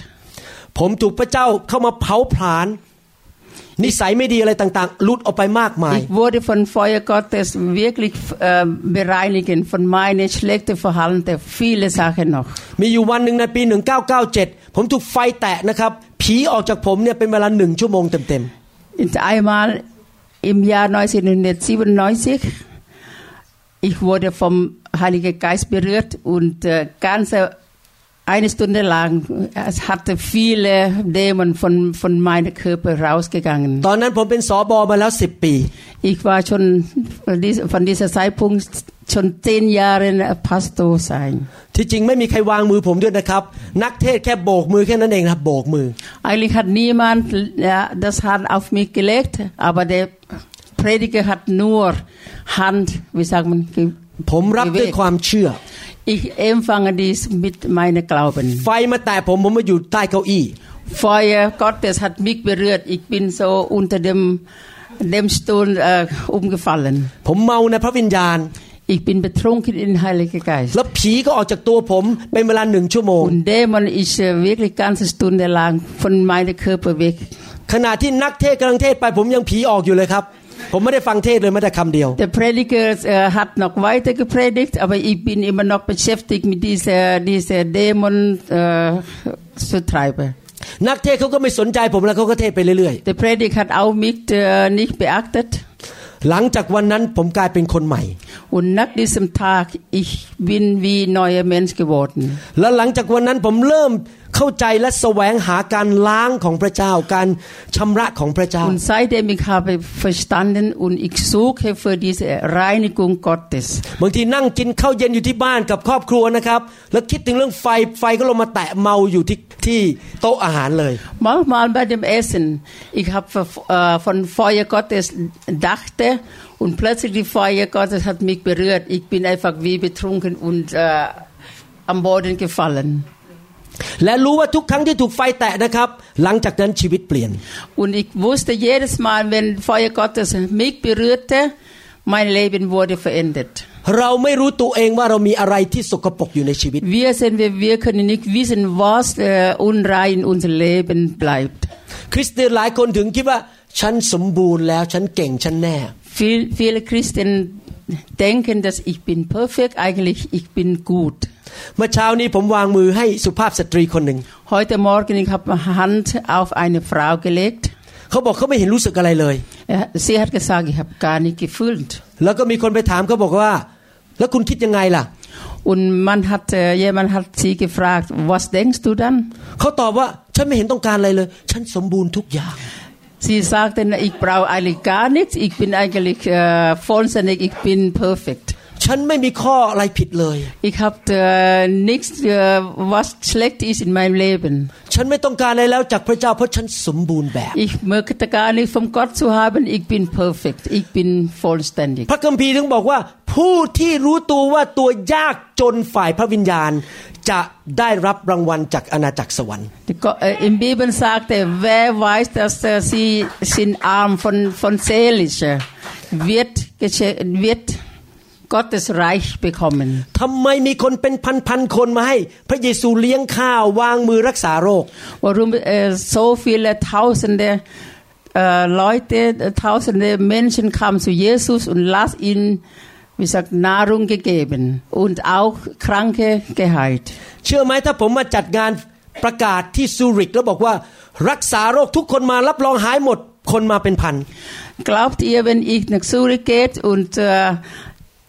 ผมถูกพระเจ้าเข้ามาเผาผลาญ นิสัยไม่ดีอะไรต่างๆลุดออกไปมากมายอีกวอร์ดฟอนไฟเอกอตสเวียกลิกเบรายลิกินฟันไมเนชเล็กเตฟฮัลแต่ฟีเลซาแค่นอกมีอยู่วันหนึ่งในปี 1997 ผมถูกไฟแตะนะครับผีออกจากผมเนี่ยเป็นเวลาหนึ่งชั่วโมงเต็มๆอินทไอมาอิมยาน้อยสินึ่งซีบันน้อยสิ ich wurde vom Heiligen Geist berührt und äh, ganze eine Stunde lang äh, es hatte viele Dämonen von von meinem Körper rausgegangen. Ich war schon von dieser Zeitpunkt schon zehn Jahre Pastor sein. Eigentlich hat niemand das Hand auf mich gelegt, aber der Prediger hat nur Hand wie sagt man ผมรับด้วยความเชื่อ Ich empfange dies mit meinem Glauben ไฟมาแต่ผมผมมาอยู่ใต้เก้าอี้ Feuer Gottes hat mich berührt ich bin so unter dem dem Stuhl u m g e f a l l e n ผมเมาในพระวิญญาณ Ich bin betrunken in Heiliger Geist. แล้วผีก็ออกจากตัวผมเป็นเวลาหนึ่งชั่วโมง Und Dämon ist wirklich g a n z Stunde lang von meinem Körper weg. ขณะที่นักเทศกำลังเทศไปผมยังผีออกอยู่เลยครับผมไม่ได้ฟังเทศเลยแม้แต่คำเดียว t h e Prediger uh, h a d noch weiter gepredigt aber ich bin immer noch beschäftigt mit dieser dieser Dämon uh, treiben นักเทศเขาก็ไม่สนใจผมแล้วเขาก็เทศไปเรื่อยๆ t h e Prediger hat auch mich uh, nicht beachtet หลังจากวันนั้นผมกลายเป็นคนใหม่ Und nach diesem Tag ich bin wie neuer Mensch geworden และหลังจากวันนั้นผมเริ่มเข้าใจและแสวงหาการล้างของพระเจ้าการชำระของพระเจ้า Und seitdem ich habe verstanden und ich suche für diese Reinigung Gottes บางทีนั่งกินข้าวเย็นอยู่ที่บ้านกับครอบครัวนะครับแล้วคิดถึงเรื่องไฟไฟก็ลงมาแตะเมาอยู่ที่ที่โต๊ะอาหารเลย Manchmal bei dem Essen ich habe von Feuer Gottes dachte und plötzlich die Feuer Gottes hat mich berührt ich bin einfach wie betrunken und äh, am Boden gefallen และรู้ว่าทุกครั้งที่ถูกไฟแตะนะครับ หลังจากนั้นชีวิตเปลี่ยน und ich wusste jedes Mal wenn Feuer Gottes mich berührte mein Leben wurde verändert เราไม่รู้ตัวเองว่าเรามีอะไรที่สกปรกอยู่ในชีวิต wir sind wir wir können nicht wissen was unrein in unser Leben bleibt คริสเตียนหลายคนถึงคิดว่าฉันสมบูรณ์แล้วฉันเก่งฉันแน่ viele Christen denken dass ich bin perfekt eigentlich ich bin gut เมื่อเช้านี้ผมวางมือให้สุภาพสตรีคนหนึ่ง heute morgen ich habe hand auf eine frau gelegt เขาบอกเขาไม่เห็นรู้สึกอะไรเลย sie hat gesagt ich habe gar nicht gefühlt แล้วก็มีคนไปถามเขาบอกว่า แล้วคุณคิดยังไงล่ะ und man hat jemand hat sie gefragt was denkst du dann เขาตอบว่าฉันไม่เห็นต้องการอะไรเลย ฉันสมบูรณ์ทุกอย่าง Sie sagten, ich brauche eigentlich gar nichts, ich bin eigentlich äh, vollständig, ich bin perfekt. Ich habe äh, nichts, äh, was schlecht ist in meinem Leben. ฉันไม่ต้องการอะไรแล้วจากพระเจ้าเพราะฉันสมบูรณ์แบบ Ich möchte gar nicht vom Gott zu haben ich bin p e r f e c t ich bin vollständig พระคัมภีร์ถึงบอกว่าผู้ที่รู้ตัวว่าตัวยากจนฝ่ายพระวิญญาณ จะได้รับรางวัลจากอาณาจักรสวรรค์ก็ Im Bibel sagt er wer weiß dass er sie sind arm von von seelischer wird wird Gottes Reich bekommen ทำไมมีคนเป็นพันๆคนมาให้พระเยซูเลี้ยงข้าววางมือรักษาโรค Warum so viele Tausende Leute Tausende Menschen kamen zu Jesus und las ihn wie sagt, Nahrung gegeben und auch Kranke geheilt. เชื่อไหมถ้าผมมาจัดงานประกาศที่ซูริกแล้วบอกว่ารักษาโรคทุกคนมารับรองหายหมดคนมาเป็นพัน Glaubt ihr, wenn ich nach Zürich geht und äh,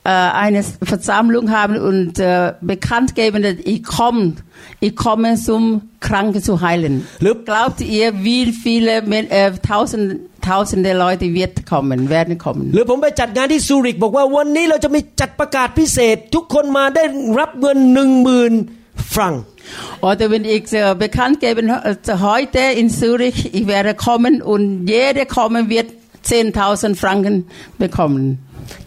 Äh, eine Versammlung haben und äh, bekannt geben, dass ich komme, ich komme, um Kranke zu heilen. Look. Glaubt ihr, wie viele äh, tausend, tausende Leute wird kommen, werden kommen? Ich หรือผมไปจัดงานที่ซูริกบอกว่าวันนี้เราจะมีจัดประกาศพิเศษทุกคนมาได้รับเงินหนึ่งหมื่นฟรัง Oder wenn ich äh, bekannt geben äh, heute in Zürich, ich werde kommen und jeder kommen wird 10.000 Franken bekommen.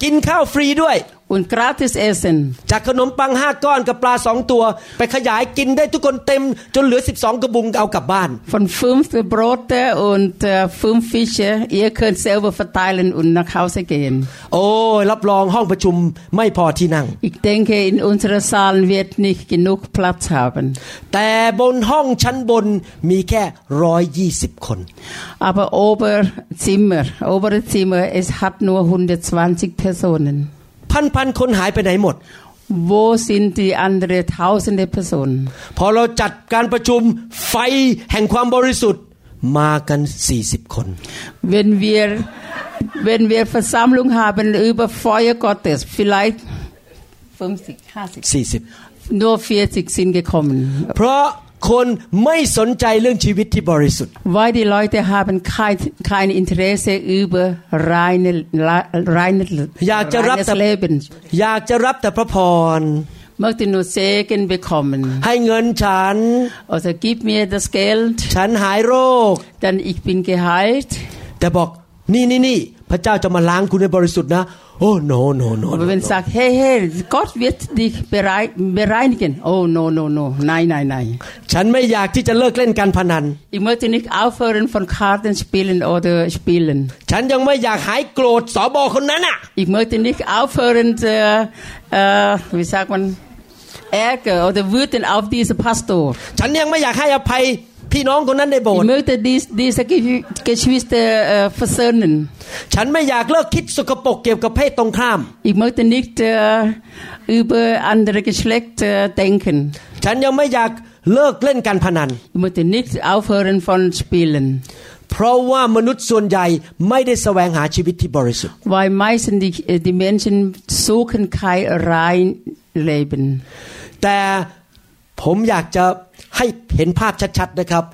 กินข้าวฟรีด้วย und gratis Essen. จากขนมปังห้าก้อนกับปลาสองตัวไปขยายกินได้ทุกคนเต็มจนเหลือสิบสองกระบุงเอากลับบ้าน Von fünf Brote und äh, fünf Fische ihr könnt selber verteilen und nach Hause gehen. โอ้รับรองห้องประชุมไม่พอที่นั่ง oh, Ich denke in unserer Saal wird nicht genug Platz haben. แต่บนห้องชั้นบนมีแค่ร้อยยี่สิบคน Aber Oberzimmer, Oberzimmer, es hat nur 120 Personen. พันพันคนหายไปไหนหมด Wo sind die andere tausende Personen? พอเราจัดการประชุมไฟแห่งความบริสุทธิ์มากัน40คน Wenn wir wenn wir Versammlung haben über Feuer Gottes vielleicht 50 50 40 Nur 40 sind gekommen เพราะคนไม่สนใจเรื่องชีวิตที่บริสุทธิ์ Why die Leute haben kein kein Interesse über reine reine อยากจะรับแต่อยากจะรับแต่พระพร möchte nur Segen bekommen. ให้เงินฉัน Oder gib mir das Geld. ฉันหายโรค Dann ich bin geheilt. แต่บอกนี่นี่นี่พระเจ้าจะมาล้างคุณในบริสุทธิ์นะโอ้ no no no เป็นสักเฮ้เฮ้ God will d i be right be right a g a i โอ้ no no no นายนายนายฉันไม่อยากที่จะเลิกเล่นการพนันอีเมื่อที่นีกอัาเฟอร์เรนฟอนคาร์ดเดนสปิลเลนออเดอร์สปิลเลนฉันยังไม่อยากหายโกรธสบอคนนั้นอ่ะอีเมื่อที่นีกอัาเฟอร์เรนเออเออวิสักมันแอร์เกอร์ออเดอร์วูดเดนออฟดีสปาสโตฉันยังไม่อยากให้อภัยพี่น้องคนนั้นได้โบสถ์ดีสกิกชวิสเตฟเซนฉันไม่อยากเลิกคิดสกปรกเกี่ยวกับเพศตรงข้ามอีกเมื่อตนิกเจออเบอร์อันเดรกชเล็กเจอเต็งขึ้นฉันยังไม่อยากเลิกเล่นการพนันอีกเมื่อตนิกเอาเฟอร์นฟอนสปีลนเพราะว่ามนุษย์ส่วนใหญ่ไม่ได้แสวงหาชีวิตที่บริสุทธิ์ Why my d i m e n s i o n s o c a e n k e i a r e i n l e b e n แต่ผมอยากจะให้เห็นภาพชัดๆนะครับ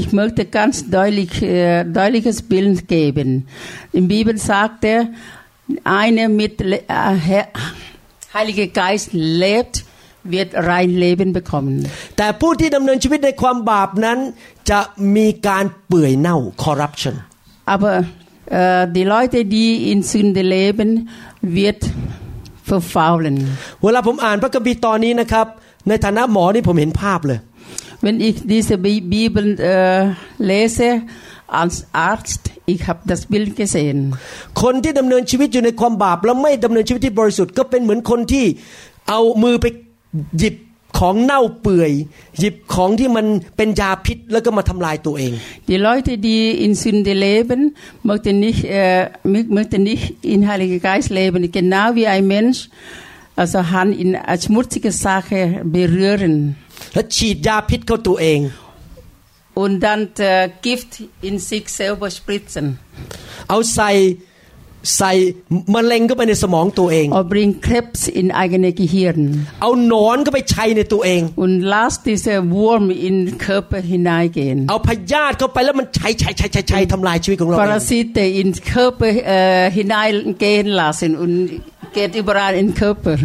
Ich möchte ganz deutlich, äh, deutliches Bild geben. Im Bibel sagt er, einer mit äh, Heiliger Geist lebt, wird rein Leben bekommen. Aber äh, die Leute, die in Sünde leben, wird verfaulen เวลาผมอ่านพระคัมภีร์ตอนนี้นะครับในฐานะหมอนี่ผมเห็นภาพเลย Wenn ich diese Bibel äh, lese als Arzt ich habe das Bild gesehen คนที่ดำเนินชีวิตอยู่ในความบาปและไม่ดำเนินชีวิตที่บริสุทธิ์ก็เป็นเหมือนคนที่เอามือไปหยิบของเน่าเปื่อยหยิบของที่มันเป็นยาพิษแล้วก็มาทำลายตัวเอง Die Leute die in Sünde leben möchten nicht äh, möchten nicht in Heilige Geist leben genau wie ein Mensch also Hand in schmutzige Sache berühren แล้วฉีดยาพิษเข้าตัวเอง Und dann äh, Gift in sich selber spritzen เอาใส่ใส่มะเร็งก็ไปในสมองตัวเอง or bring Krebs in eigene Gehirn เอาหนอนก็ไปใช้ในตัวเอง und last diese Wurm in Körper hineingehen เอาพยาธิเข้าไปแล้วมันใช้ ใช้ใช้ใช้ใช้ทำลายชีวิตของเรา Parasite in Körper uh, hineingehen lassen und geht überall in Körper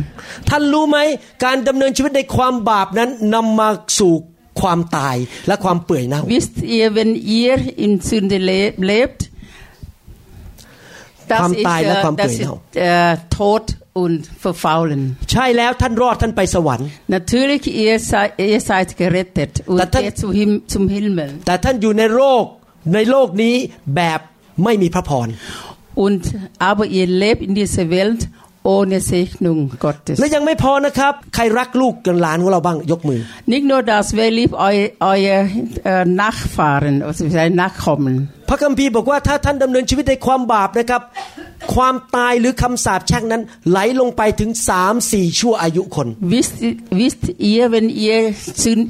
ท่านรู้ไหมการดำเนินชีวิตในความบาปนั้นนำมาสู่ความตายและความเปื่อยเน่า wisst ihr wenn ihr in Sünde lebt ความตายและความเปื่อยเน่า äh, Tod äh, und verfaulen Natürlich ihr seid ihr seid gerettet und geht zu him zum Himmel แต่ท่านอยู่ในโลกในโลกนี้แบบไม่มีพระพร und aber ihr lebt in dieser Welt ohne Segnung Gottes และยังไม่พอนะครับ ใครรักลูกกับหลานของเราบ้างยกมือ nicht nur das wer liebt euer euer Nachfahren also sein Nachkommen พระคัมภีร์บอกว่า ถ้าท่านดำเนินชีวิตในความบาปนะครับความตายหรือคำสาปแช่งนั้น ไหลลงไปถึงสามสี่ชั่วอายุคน wisst wisst ihr wenn ihr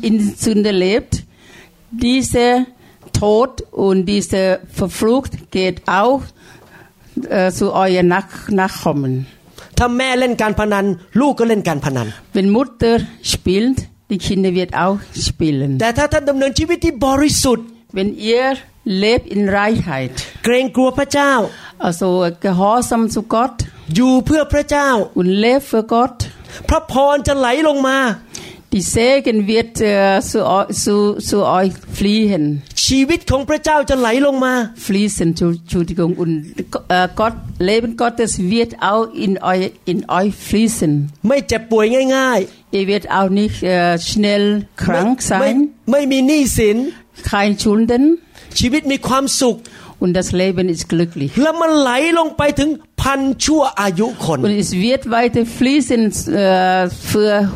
in Sünde lebt diese Tod und diese Verflucht geht auch zu euer Nach Nachkommen ถ้าแม่เล่นการพนันลูกก็เล่นการพนัน Wenn Mutter spielt die Kinder wird auch spielen แต่ถ้าท่านดำเนินชีวิตที่บริสุทธิ์ Wenn ihr lebt in Reinheit เกรงกลัวพระเจ้า also gehorsam zu Gott อยู่เพื่อพระเจ้า und lebt für Gott พระพรจะไหลลงมา Die Segen wird äh, zu, zu, zu euch fliehen. ชีวิตของพระเจ้าจะไหลลงมา Fließen, Entschuldigung. Und äh, Gott, Leben Gottes wird auch in euch, in euch fließen. ไม่เจ็บป่วยง่าย Ihr werdet auch nicht äh, schnell krank sein. ไม่ไม่มีหนี้สิน Kein Schulden. und das Leben ist glücklich. Und es wird weiter fließen äh, für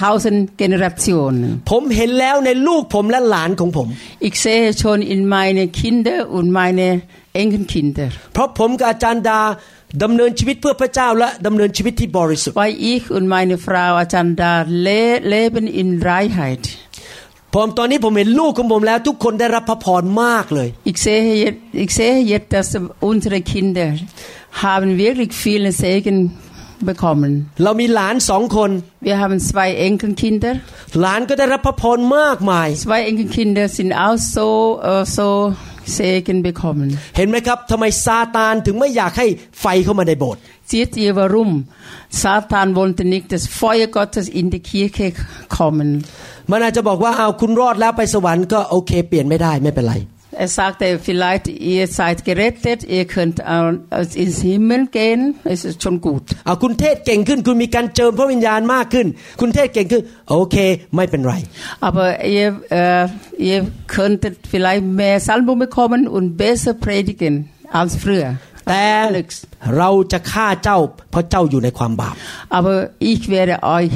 tausend Generationen. ผมเห็นแล้วในลูกผมและหลานของผม Ich sehe schon in meine Kinder und meine Enkelkinder. เพราะผมกับอาจารย์ดาดำเนินชีวิตเพื่อพระเจ้าและดำเนินชีวิตที่บริสุทธิ์ Weil ich und meine Frau Ajanda leben in Freiheit. ผมตอนนี้ผมเห็นลูกของผมแล้วทุกคนได้รับพระพรมากเลย Ich sehe jetzt ich sehe jetzt dass unsere Kinder haben wirklich vielen Segen bekommen เรามีหลานสองคน wir haben zwei Enkelkinder หลานก็ได้รับพระพรมากมาย zwei Enkelkinder sind auch so uh, so Segen bekommen เห็นไหมครับทำไมซาตานถึงไม่อยากให้ไฟเข้ามาในโบสถ์ seht ihr warum Satan wollte nicht das Feuer Gottes in die Kirche kommen มันอาจจะบอกว่าเอาคุณรอดแล้วไปสวรรค์ก็โอเค เปลี่ยนไม่ได้ไม่เป็นไร Er sagte, vielleicht ihr seid gerettet, ihr könnt äh, ins Himmel gehen, es ist schon gut. Ah, Aber äh, ihr könntet vielleicht mehr Salbung bekommen und besser predigen als früher. แต่เราจะฆ่าเจ้าเพราะเจ้าอยู่ในความบาป äh, Aber ich werde euch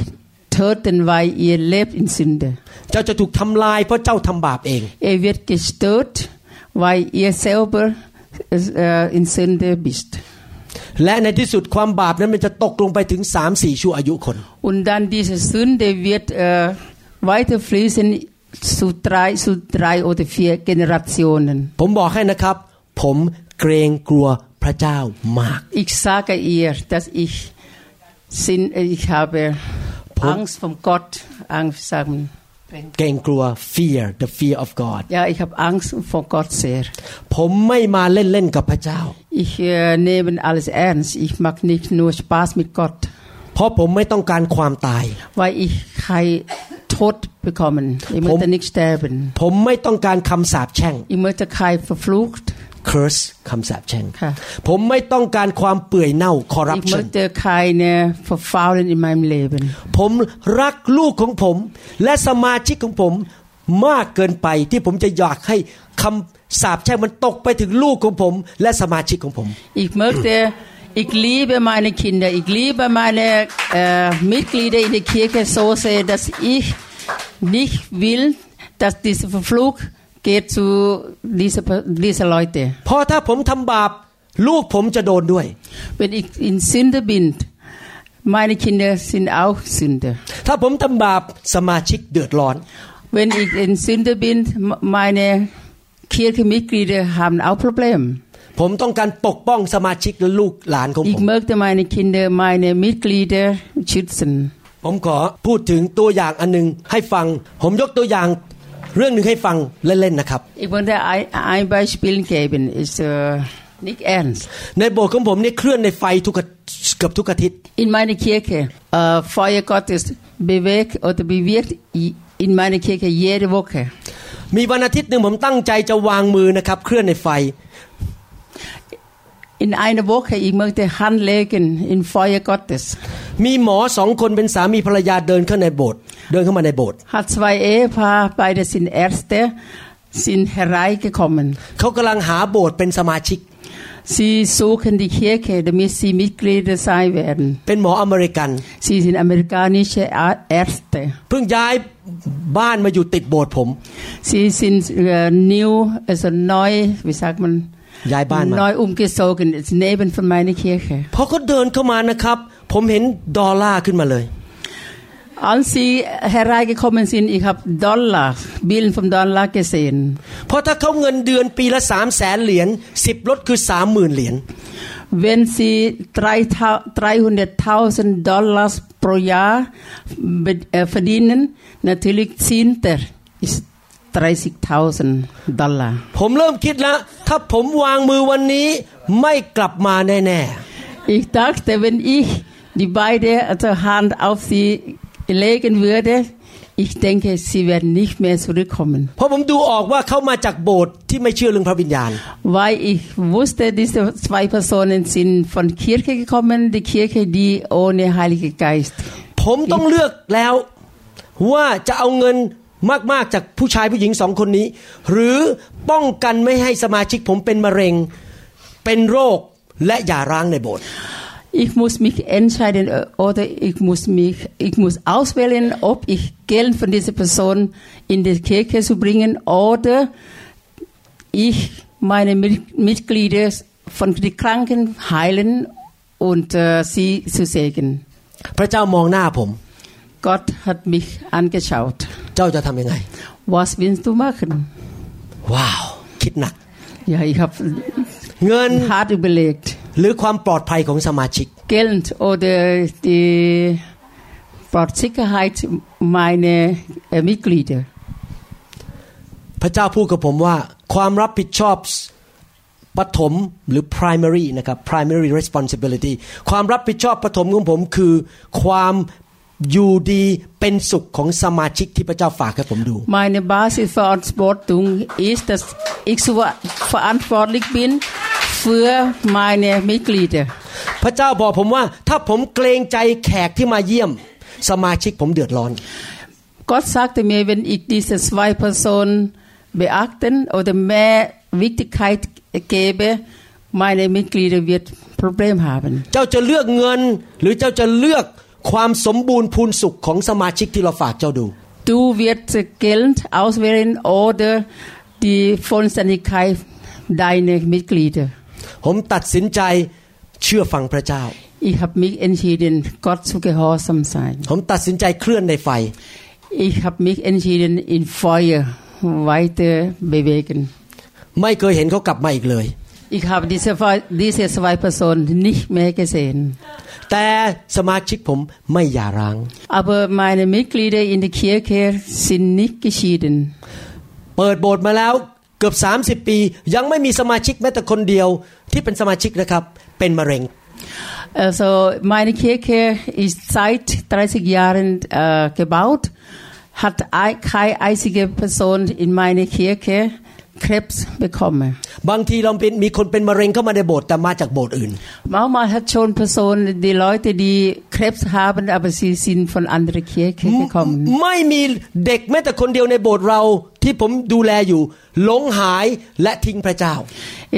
töten, weil ihr lebt in Sünde. เจ้าจะถูกทำลายเพราะเจ้าทำบาปเอง Ihr wird gestört, weil ihr selber uh, in Sünde bist. และในที่สุดความบาปนั้นมันจะตกลงไปถึง Und dann diese Sünde wird weiterfließen zu drei oder vier Generationen. Ich sage ihr, dass ich habe พ้น Angst vom Gott Angst sagen เกรงกลัว fear the fear of God ja ich habe Angst vor Gott sehr ผมไม่มาเล่นๆกับพระเจ้า ich nehme alles ernst ich mag nicht nur Spaß mit Gott เพราะผมไม่ต้องการความตาย weil ich kein Tod bekommen ich möchte nicht sterben ผมไม่ต้องการคำสาปแช่ง ich möchte kein verflucht curse คำสาปแช่งผมไม่ต้องการความเปื่อยเน่า corruption ผมรักลูกของผมและสมาชิกของผมมากเกินไปที่ผมจะอยากให้คำสาปแช่งมันตกไปถึงลูกของผม และสมาชิกของผมอีกเมื่อเจออีกลีบมาในคินเดอีกลีบมาในมิดลีเดในเคียร์เคโซเซดัสอีนิควิลดัสดิสฟลุก uh, เกตสูดีสลีสลอยเตพอถ้าผมทำบาปลูกผมจะโดนด้วย เป็นอีกอินซินเดบินมาในคินเดซินเอาซินเดถ้าผมทำบาปสมาชิกเดือดร้อนเป็นอีกอินซินเดบินมาในเคียร์คือมิกรีเดหามเอาปัญหาผมต้องการปกป้องสมาชิกและลูกหลานของผมอีกเมื่อจะมาในคินเดมาในมิกรีเดชุดซินผมขอพูดถึงตัวอย่างอันนึงให้ฟัง ผมยกตัวอย่างเรื่องนึงให้ฟังเล่นๆนะครับอีกคนที่ไอไอไปสปิลเกเป็นอิสเออร์นิกแอนส์ในโบสถ์ของผมเนี่ยเคลื่อนในไฟทุกเกือบทุกอาทิตย์ in meine Kirche uh, Feuer Gottes bewegt oder bewirkt in meine Kirche jede Woche มีวันอาทิตย์หนึ่งผมตั้งใจจะวางมือนะครับเคลื่อนในไฟ In einer Woche ich möchte Handlegen in Feuer Gottes. มีหมอสองคนเป็นสามีภรรยาเดินเข้าในโบสถ์เดินเข้ามาในโบสถ์ Hat zwei Ehepaar beide r sind e r s t e sind hereingekommen. เขากำลังหาโบสถ์เป็นสมาชิก Sie suchen die Kirche, damit sie Mitglieder sein werden. เป็นหมออเมริกัน Sie sind amerikanische Ärzte. เพิ่งย้ายบ้านมาอยู่ติดโบสถ์ผม Sie sind new also neu wie sagt man ย้ายบ้านมา Neu umgezogen ist neben von meiner Kirche พอเขาเดินเข้ามานะครับ ผมเห็นดอลลาร์ขึ้นมาเลย Als sie hereingekommen sind, ich habe Dollar, Bilder vom Dollar gesehen. เพราะถ้าเขาเงินเดือนปีละสามแสนเหรียญสิบรถคือสามหมื่นเหรียญ Wenn sie 300.000 Dollar pro Jahr verdienen, natürlich Zinter ist 30,000 Dollar ผมเริ่มคิดแล้วถ้าผมวางมือวันนี้ไม่กลับมาแน่ๆ Ich dachte wenn ich die beide also Hand auf sie legen würde ich denke sie werden nicht mehr zurückkommen เพราะผมดูออกว่าเขามาจากโบสถ์ที่ไม่เชื่อเรื่องพระวิญญาณ Weil ich wusste diese zwei Personen sind von Kirche gekommen die Kirche die ohne Heilige Geist ผมต้องเลือกแล้วว่าจะเอาเงินมากๆจากผู้ชายผู้หญิงสองคนนี้ หรือป้องกันไม่ให้สมาชิกผมเป็นมะเร็ง เป็นโรคและอย่าร้างในโบสถ์ Ich muss mich entscheiden oder ich muss mich, ich muss auswählen, ob ich Geld von dieser Person in die Kirche zu bringen oder ich meine Mitglieder von den Kranken heilen und äh, sie zu segnen. Gott hat mich angeschaut. เจ้าจะทำยังไง Was willst du machen? Wow, คิดหนักอย่ครับเงิน Hard überlegt. หรือความปลอดภัยของสมาชิก Geld oder die ปลอดสิทธิ์ meine Mitglieder. พระเจ้าพูดกับผมว่า ความรับผิดชอบปฐมหรือ primary นะครับ primary responsibility ความรับผิดชอบปฐมของผม คือความอยู่ดี เป็นสุขของสมาชิกที่พระเจ้าฝากให้ผมดู Meine b a s i s f ü r u n s b o r t u n g ist, dass ich so verantwortlich bin für meine Mitglieder. พระเจ้าบอกผมว่าถ้าผมเกรงใจแขกที่มาเยี่ยมสมาชิกผมเดือดร้อน Gott sagte mir, wenn ich diese zwei Personen beachten oder mehr Wichtigkeit gebe, meine Mitglieder wird Problem haben. เจ้าจะเลือกเงินหรือเจ้าจะเลือกความสมบูรณ์พูนสุขของสมาชิกที่เราฝากเจ้าดู Du wirst Geld auswählen oder die Vollständigkeit deiner Mitglieder. ผมตัดสินใจเชื่อฟังพระเจ้า Ich habe mich entschieden Gott zu gehorsam sein. ผมตัดสินใจเคลื่อนในไฟ Ich habe mich entschieden in Feuer weiter bewegen. ไม่เคยเห็นเขากลับมาอีกเลย Ich habe diese, diese zwei Personen nicht mehr gesehen. Aber meine Mitglieder in der Kirche sind nicht geschieden. เปิดโบสถ์มาแล้วเกือบ30ปียังไม่มีสมาชิกแม้แต่คนเดียวที่เป็นสมาชิกนะครับเป็นมะเร็ง Also meine Kirche ist seit 30 Jahren äh, gebaut, hat keine einzige Person in meiner Kirche äh, Krebs bekomme. บางทีเราเป็นมีคนเป็นมะเร็งเข้ามาในโบสถ์แต่มาจากโบสถ์อื่น m a m a hat schon p e r s o n die Leute die Krebs haben aber sie sind von andere Kirche gekommen. ไม่มีเด็กแม้แต่คนเดียวในโบสถ์เราที่ผมดูแลอยู่หลงหายและทิ้งพระเจ้า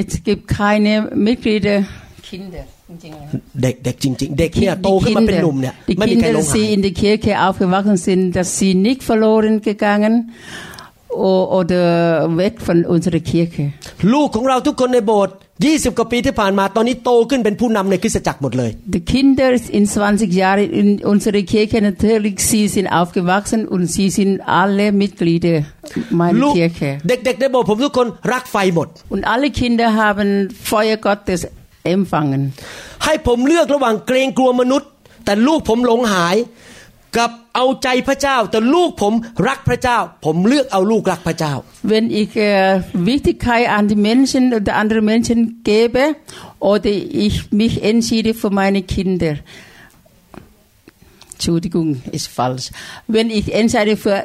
Es gibt keine Mitglieder Kinder เด็กเด็กจริงๆเด็กเนี่ยโตขึ้นมาเป็นหนุ่มเนี่ยไม่มีใครลงหาย Die Kinder, sie in der Kirche aufgewachsen sind, dass sie nicht verloren gegangen oder weg von unserer Kirche. ลูกของเราทุกคนในโบสถ์20 กว่าปีที่ผ่านมาตอนนี้โตขึ้นเป็นผู้นำในคริสตจักรหมดเลย The Kinder in 20 Jahren in unserer Kirche natürlich sie sind aufgewachsen und sie sind alle Mitglieder meiner Kirche. เด็กๆในโบสถ์ผมทุกคนรักไฟหมด Und alle Kinder haben Feuer Gottes empfangen. ให้ผมเลือกระหว่างเกรงกลัวมนุษย์แต่ลูกผมหลงหายกับเอาใจพระเจ้าแต่ลูกผมรักพระเจ้าผมเลือกเอาลูกรักพระเจ้า Wenn ich äh, Wichtigkeit an die Menschen oder andere Menschen gebe oder ich mich entschiede für meine Kinder Entschuldigung ist falsch Wenn ich entscheide für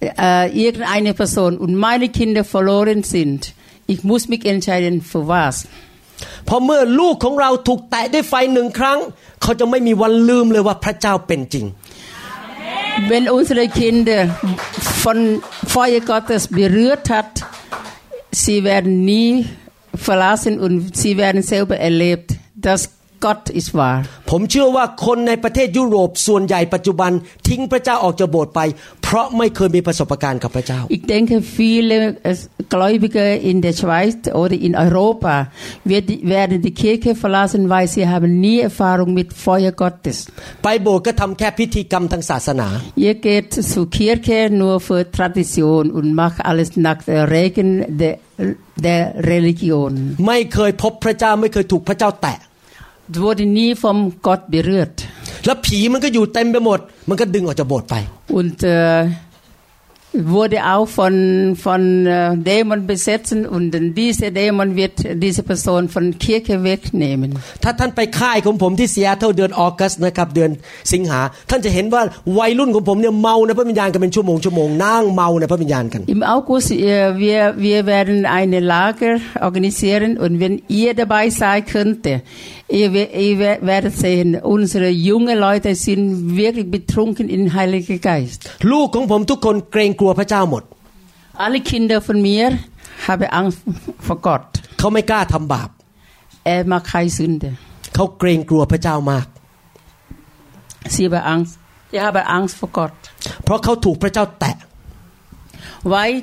äh, irgendeine Person und meine Kinder verloren sind ich muss mich entscheiden für was พอเมื่อลูกของเราถูกแตะด้วยไฟหนึ่งครั้ง เขาจะไม่มีวันลืมเลยว่าพระเจ้าเป็นจริง wenn unsere Kinder von Feuer Gottes berührt hat, sie werden nie verlassen und sie werden selber erlebt. Das g o d ist w a r ผมเชื่อว่าคนในประเทศยุโรปส่วนใหญ่ปัจจุบัน ทิ้งพระเจ้าออกจากโบสถ์ไป เพราะไม่เคยมีประสบการณ์กับพระเจ้า Ich denke viele Gläubige in der Schweiz oder in Europa werden die Kirche verlassen weil sie haben nie Erfahrung mit Feuer Gottes ไปโบสถ์ก็ทำแค่พิธีกรรมทางศาสนา Ihr geht zur Kirche nur für Tradition und macht alles nach der Regeln der der Religion ไม่เคยพบพระเจ้าไม่เคยถูกพระเจ้าแตะ wurde nie vom Gott berührt. Und äh, wurde auch von von äh, Dämon besetzt und diese Dämon wird diese Person von Kirche wegnehmen. ถ้าท่านไปค่ายของผมที่เซียเท่าเดือนออกัสนะครับเดือนสิงหาท่านจะเห็นว่าวัยรุ่นของผมเนี่ยเมาในพระวิญญาณกันเป็นชั่วโมงชั่วโมงนั่งเมาในพระวิญญาณกัน Im August äh, wir wir werden eine Lager organisieren und wenn ihr dabei sein könnte Ihr, ihr werdet sehen, unsere jungen Leute sind wirklich betrunken in Heiliger Geist. ลูกของผมทุกคนเกรงกลัวพระเจ้าหมด Alle Kinder von mir haben Angst vor Gott. เขาไม่กล้าทำบาป Er macht keine Sünde. เขาเกรงกลัวพระเจ้ามาก Sie haben Angst. Sie haben Angst vor Gott. เพราะเขาถูกพระเจ้าแตะ Weil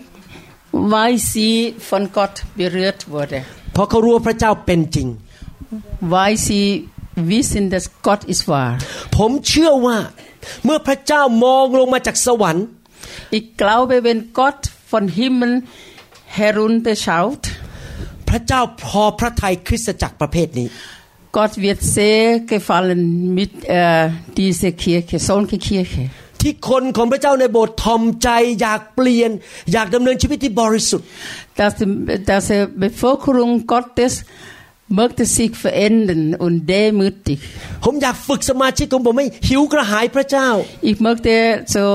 weil sie von Gott berührt wurde. เพราะเขารู้ว่าพระเจ้าเป็นจริง why she vision that God is far ผมเชื่อว่าเมื่อพระเจ้ามองลงมาจากสวรรค์ Ich glaube wenn Gott von Himmel herunter schaut พระเจ้าพอพระทัยคริสตจักรประเภทนี้ Gott wird sehr gefallen mit äh, dieser Kirche solche Kirche ที่คนของพระเจ้าในโบสถ์ทอมใจอยากเปลี่ยน อยากดำเนินชีวิตที่บริสุทธิ์ dass dass Bevölkerung Gottes möchte sich verändern und demütig ผมอยากฝึกสมาชิกของผมให้หิวกระหายพระเจ้า ich möchte so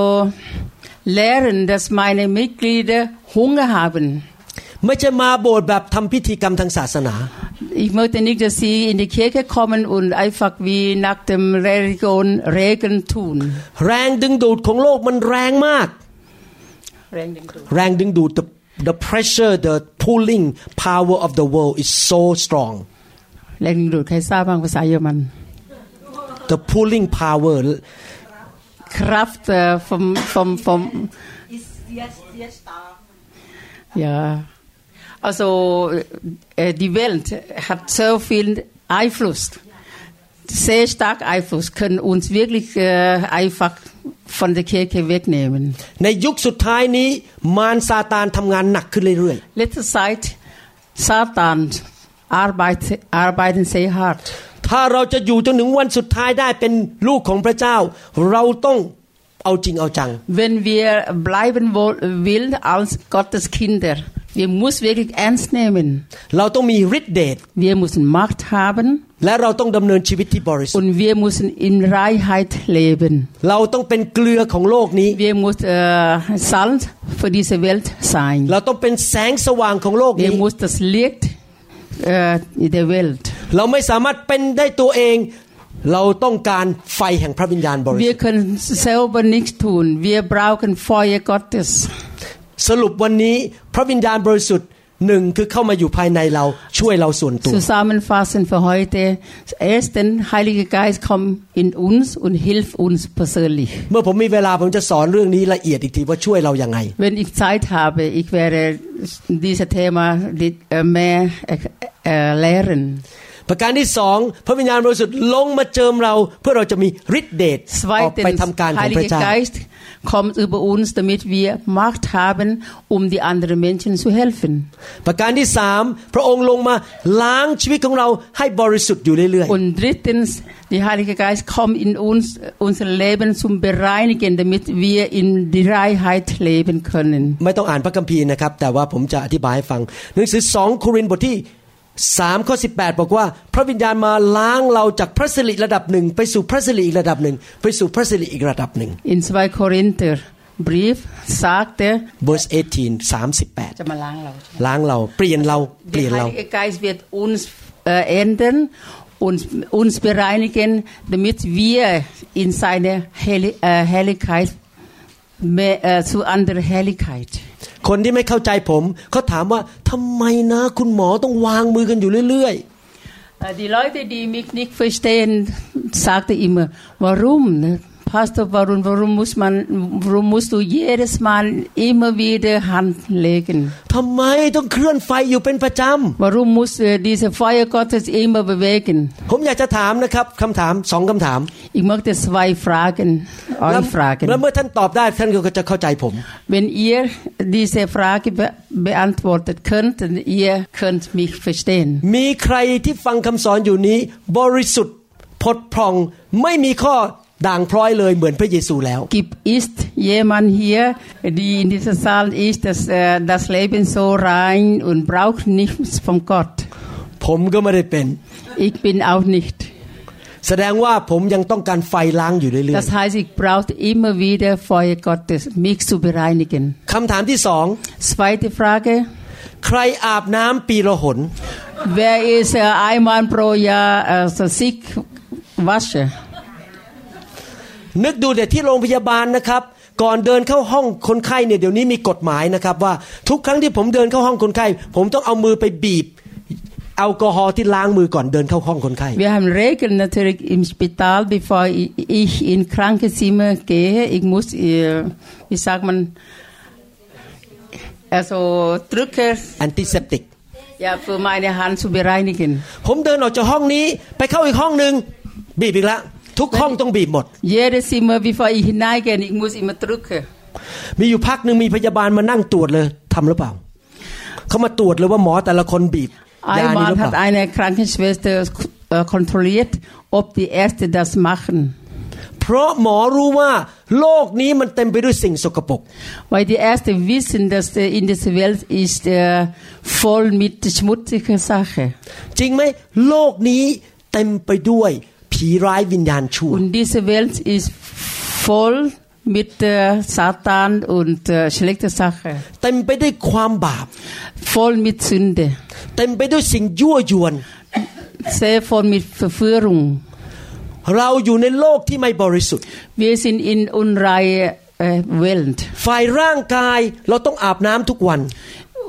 lernen dass meine Mitglieder Hunger haben ไม่ใช่มาโบสถ์แบบทำพิธีกรรมทางศาสนา Ich möchte nicht, dass Sie in die Kirche kommen und einfach wie nach dem Religion Regen tun. แรงดึงดูดของโลกมันแรงมากแรงดึงดูดแรงดึงดูด the pressure, the pulling power of the world is so strong. แรงดึงดูดใครทราบบ้างภาษาเยอรมัน The pulling power kraft uh, vom vom vom ja also uh, uh die Welt hat so viel Einfluss sehr stark Einfluss können uns wirklich uh, einfach von der Kirche wegnehmen. ในยุคสุดท้ายนี้มารซาตานทำงานหนักขึ้นเรื่อยๆ Letzte Zeit Satan arbeitet arbeiten sehr hart. ถ้าเราจะอยู่จนถึงวันสุดท้ายได้เป็นลูกของพระเจ้าเราต้องเอาจริงเอาจัง Wenn h wir bleiben will als Gottes Kinder Wir müssen wirklich ernst nehmen. Wir müssen Macht haben. Und wir müssen in Reinheit leben. Wir müssen äh, Salz für diese Welt sein. Wir müssen das Licht äh, der Welt. เราไม่สามารถเป็นได้ตัวเองเราต้องการไฟแห่งพระวิญญาณบริสุทธิ์ Wir können selber nichts tun. Wir brauchen Feuer Gottes. สรุปวันนี้พระวิญญาณบริสุทธิ์หนึ่งคือเข้ามาอยู่ภายในเราช่วยเราส่วนตัว Zusammenfassen für heute ersten Heilige Geist komm in uns und hilf uns persönlich เมื่อผมมีเวลาผมจะสอนเรื่องนี้ละเอียดอีกทีว่าช่วยเรายังไง Wenn ich Zeit habe ich werde dieses Thema mehr erklären ประการที่สองพระวิญญาณบริสุทธิ์ลงมาเจิมเราเพื่อเราจะมีฤทธิเดชออกไปทำการของพระเจ้า kommt über uns, damit wir Macht haben, um die anderen Menschen zu helfen. ประการที่สามพระองค์ลงมาล้างชีวิตของเราให้บริสุทธิ์อยู่เรื่อยๆ Und drittens, der Heilige Geist kommt in uns unser Leben zum Bereinigen, damit wir in die Reinheit leben können. ไม่ต้องอ่านพระคัมภีร์นะครับแต่ว่าผมจะอธิบายให้ฟังหนังสือ2โครินธ์บทที่สามข้อสิบแปดบอกว่า พระวิญญาณมาล้างเราจากพระสิริระดับหนึ่งไปสู่พระสิริอีกระดับหนึ่งไปสู่พระสิริอีกระดับหนึ่ง In 2 Korinther brief sagte Vers 18 38จะมาล้างเราล้างเราเปลี่ยนเราเปลี่ยนเรา Der Geist wird uns ändern und uns bereinigen damit wir in seine Heiligkeit zu anderer Herrlichkeit คนที่ไม่เข้าใจผมเขาถามว่าทำไมนะคุณหมอต้องวางมือกันอยู่เรื่อยๆ Die Leute, die mich nicht verstehen, s a g t e immer, warum? Pastor, warum, warum, muss man, warum musst du jedes Mal immer wieder Hand legen? Warum m u s s d i e s e Feuer Gottes immer bewegen? Ich möchte zwei Fragen e u c e fragen. Wenn ihr diese Frage be beantwortet könnt, dann ihr könnt mich verstehen. มีใครที่ฟังคำสอนอยู่นี้ บริสุทธิ์พดพรองไม่มีข้อด่างพร้อยเลยเหมือนพระเยซูแล้ว Gibt ist jemand hier, die in dieser Saal ist, dass das Leben so rein und braucht nichts von Gott? ผมก็ไม่ได้เป็น Ich bin auch nicht. แสดงว่าผมยังต้องการไฟล้างอยู่เรื่อยๆ Das heißt, ich brauche immer wieder Feuer Gottes, mich zu bereinigen. คำถามที่สอง Zweite Frage. ใครอาบน้ำปีละหน Wer ist einmal pro Jahr sich wasche? นึกดูเดียวที่โรงพยาบาลนะครับ ก่อนเดินเข้าห้องคนไข้เนี่ยเดี๋ยวนี้มีกฎหมายนะครับว่าทุกครั้งที่ผมเดินเข้าห้องคนไข้ผมต้องเอามือไปบีบแอลกอฮอล์ที่ล้างมือก่อนเดินเข้าห้องคนไข้ Wir haben Regeln natürlich im Spital, bevor ich in Krankenzimmer gehe. Ich muss, wie sagt man, also drücke. Antiseptik. Ja, für meine Hand zu bereinigen. ผมเดินออกจากห้องนี้ไปเข้าอีกห้องหนึ่งบีบอีกแล้วทุกห้องต้องบีบหมดเยเดซิเมอร์บีฟอยอีฮินไนเกนอีกมูสอีมตรุกมีอยู่พักหนึ่งมีพยาบาลมานั่งตรวจเลยทำหรือเปล่าเขามาตรวจเลยว่าหมอแต่ละคนบีบยาหรือเปล่าไอ้มาครังทีสเวสเตอร์คอนโทรลเลตอบดีเอสเดอสมาคเพราะหมอรู้ว่าโลกนี้มันเต็มไปด้วยสิ่งสกปรก Why the as the vision that the in this world is the full mit schmutzige Sache จริงไหมโลกนี้เต็มไปด้วยผีร้ายวิญญาณชั่ว Und diese Welt ist voll mit Satan und schlechte Sache เต็มไปด้วยความบาป voll mit Sünde เต็มไปด้วยสิ่งยั่วยวน sehr voll mit Verführung เราอยู่ในโลกที่ไม่บริสุทธิ์ Wir sind in unreine Welt ฝ่ายร่างกายเราต้องอาบน้ำทุกวัน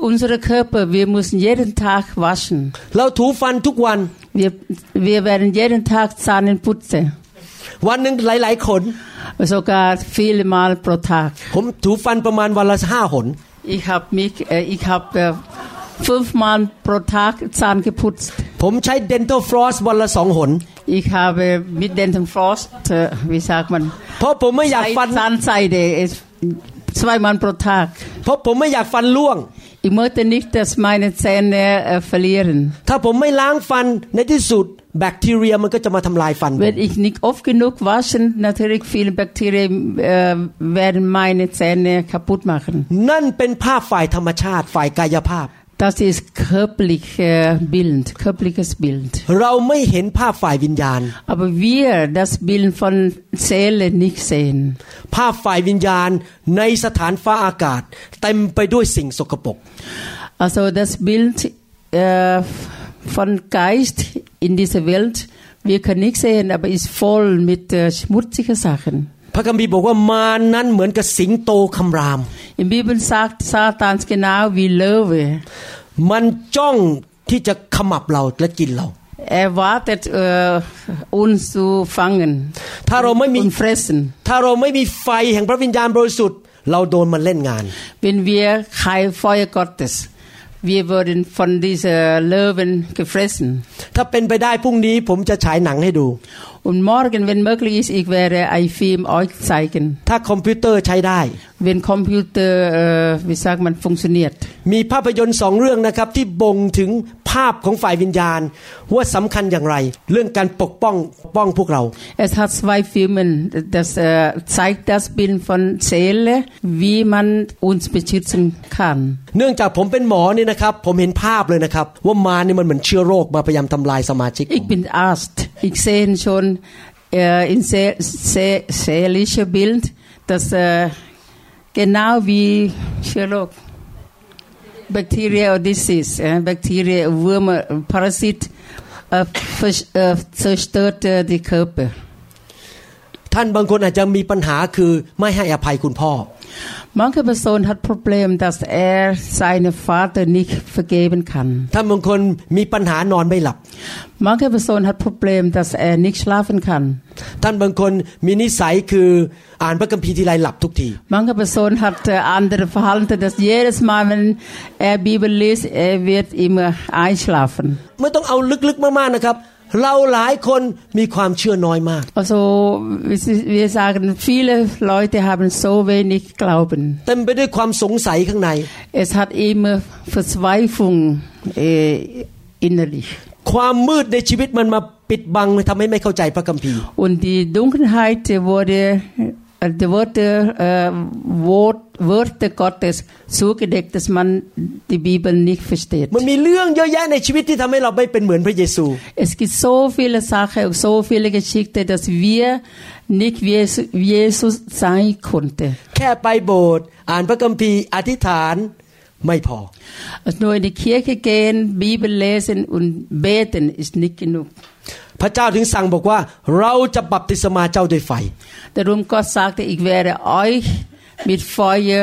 unsere Körper, wir müssen jeden Tag waschen. Wir, wir werden jeden Tag Zähne putzen. Sogar viele Mal pro Tag. Ich habe mich, äh, ich habe äh, fünfmal pro Tag Zahn geputzt. dental floss Ich habe mit dental Frost, äh, wie sagt man? Zahnseide zweimal pro Tag. เพราะผมไม่อยากฟันร่วง Ich möchte nicht, dass meine Zähne äh, verlieren. ถ้าผมไม่ล้างฟันในที่สุดแบคทีเรียมันก็จะมาทำลายฟัน Wenn ich nicht oft genug waschen, natürlich viele Bakterien äh, werden meine Zähne kaputt machen. นั่นเป็นภาพฝ่ายธรรมชาติฝ่ายกายภาพ Das ist körperliche Bild, körperliches Bild. เราไม่เห็นภาพฝ่ายวิญญาณ Aber wir das Bild von Seele nicht sehen. ภาพฝ่ายวิญญาณในสถานฟ้าอากาศเต็มไปด้วยสิ่งสกปรก Also das Bild äh, von Geist in dieser Welt wir können nicht sehen, aber ist voll mit äh, schmutzigen Sachen. พระคัมภีร์บอกว่ามารนั้นเหมือนกับสิงโตคำรามอินบ b e l s a ซาตานส n กนาว a u wie มันจ้องที่จะขมับเราและกินเราเอวาเต e t อ h uns zu ง a n ถ้าเราไม่มีเฟรสนถ้าเราไม่มีไฟแห่งพระวิญญาณบริสุทธิ์เราโดนมันเล่นงาน เป็นเวียไคไฟกอตเตส t t เว wir รินฟอนดิ n d เ e s e เ l ö w e น g เฟรส s ถ้าเป็นไปได้พรุ่งนี้ผมจะฉายหนังให้ดู Und morgen, wenn möglich ist, ich werde e i n Film euch zeigen. ถ้าคอมพิวเตอร์ใช้ได้ Wenn Computer, äh, wie sagt man, funktioniert. มีภาพยนตร์สองเรื่องนะครับที่บ่งถึงภาพของฝ่ายวิญญาณว่าสำคัญอย่างไร เรื่องการปกป้องปกป้องพวกเรา Es hat zwei Filme, das äh, zeigt das Bild von Seele, wie man uns beschützen kann. เนื่องจากผมเป็นหมอเนี่ยนะครับผมเห็นภาพเลยนะครับว่ามานี่มันเหมือนเชื้อโรคมาพยายามทำลายสมาชิก Ich bin Arzt. Ich sehe schon dann äh, in seel, seel, seelische Bild, das äh, genau wie Chirurg. b a k t e r i e n a Disease, äh, Bakterien, Würmer, Parasit äh, äh, zerstört äh, die Körper. ท่านบางคนอาจจะมีปัญหาคือไม่ให้อภัยคุณพ่อ Manche Person hat Problem, dass er seinen Vater nicht vergeben kann. Manche Person hat Problem, dass er nicht schlafen kann. Manche Person hat äh, andere Verhalten, dass jedes Mal, wenn er Bibel liest, er wird immer einschlafen. เราหลายคนมีความเชื่อน้อยมาก also wir sagen viele Leute haben so wenig Glauben เต็มไปด้วยความสงสัยข้างใน es hat immer Verzweiflung innerlich ความมืดในชีวิตมันมาปิดบังทำให้ไม่เข้าใจพระคัมภีร์ und die Dunkelheit wurde Äh, die Worte, äh, Wort, Worte Gottes zugedeckt, dass man die Bibel nicht versteht. Es gibt so viele Sachen und so viele Geschichten, dass wir nicht wie Jesus sein konnten. Nur in die Kirche gehen, Bibel lesen und beten ist nicht genug. พระเจ้าถึงสั่งบอกว่าเราจะบัพติศมาเจ้าด้วยไฟแต่รุมก็สักแต่อีก w วร d e อ u c h mit Feuer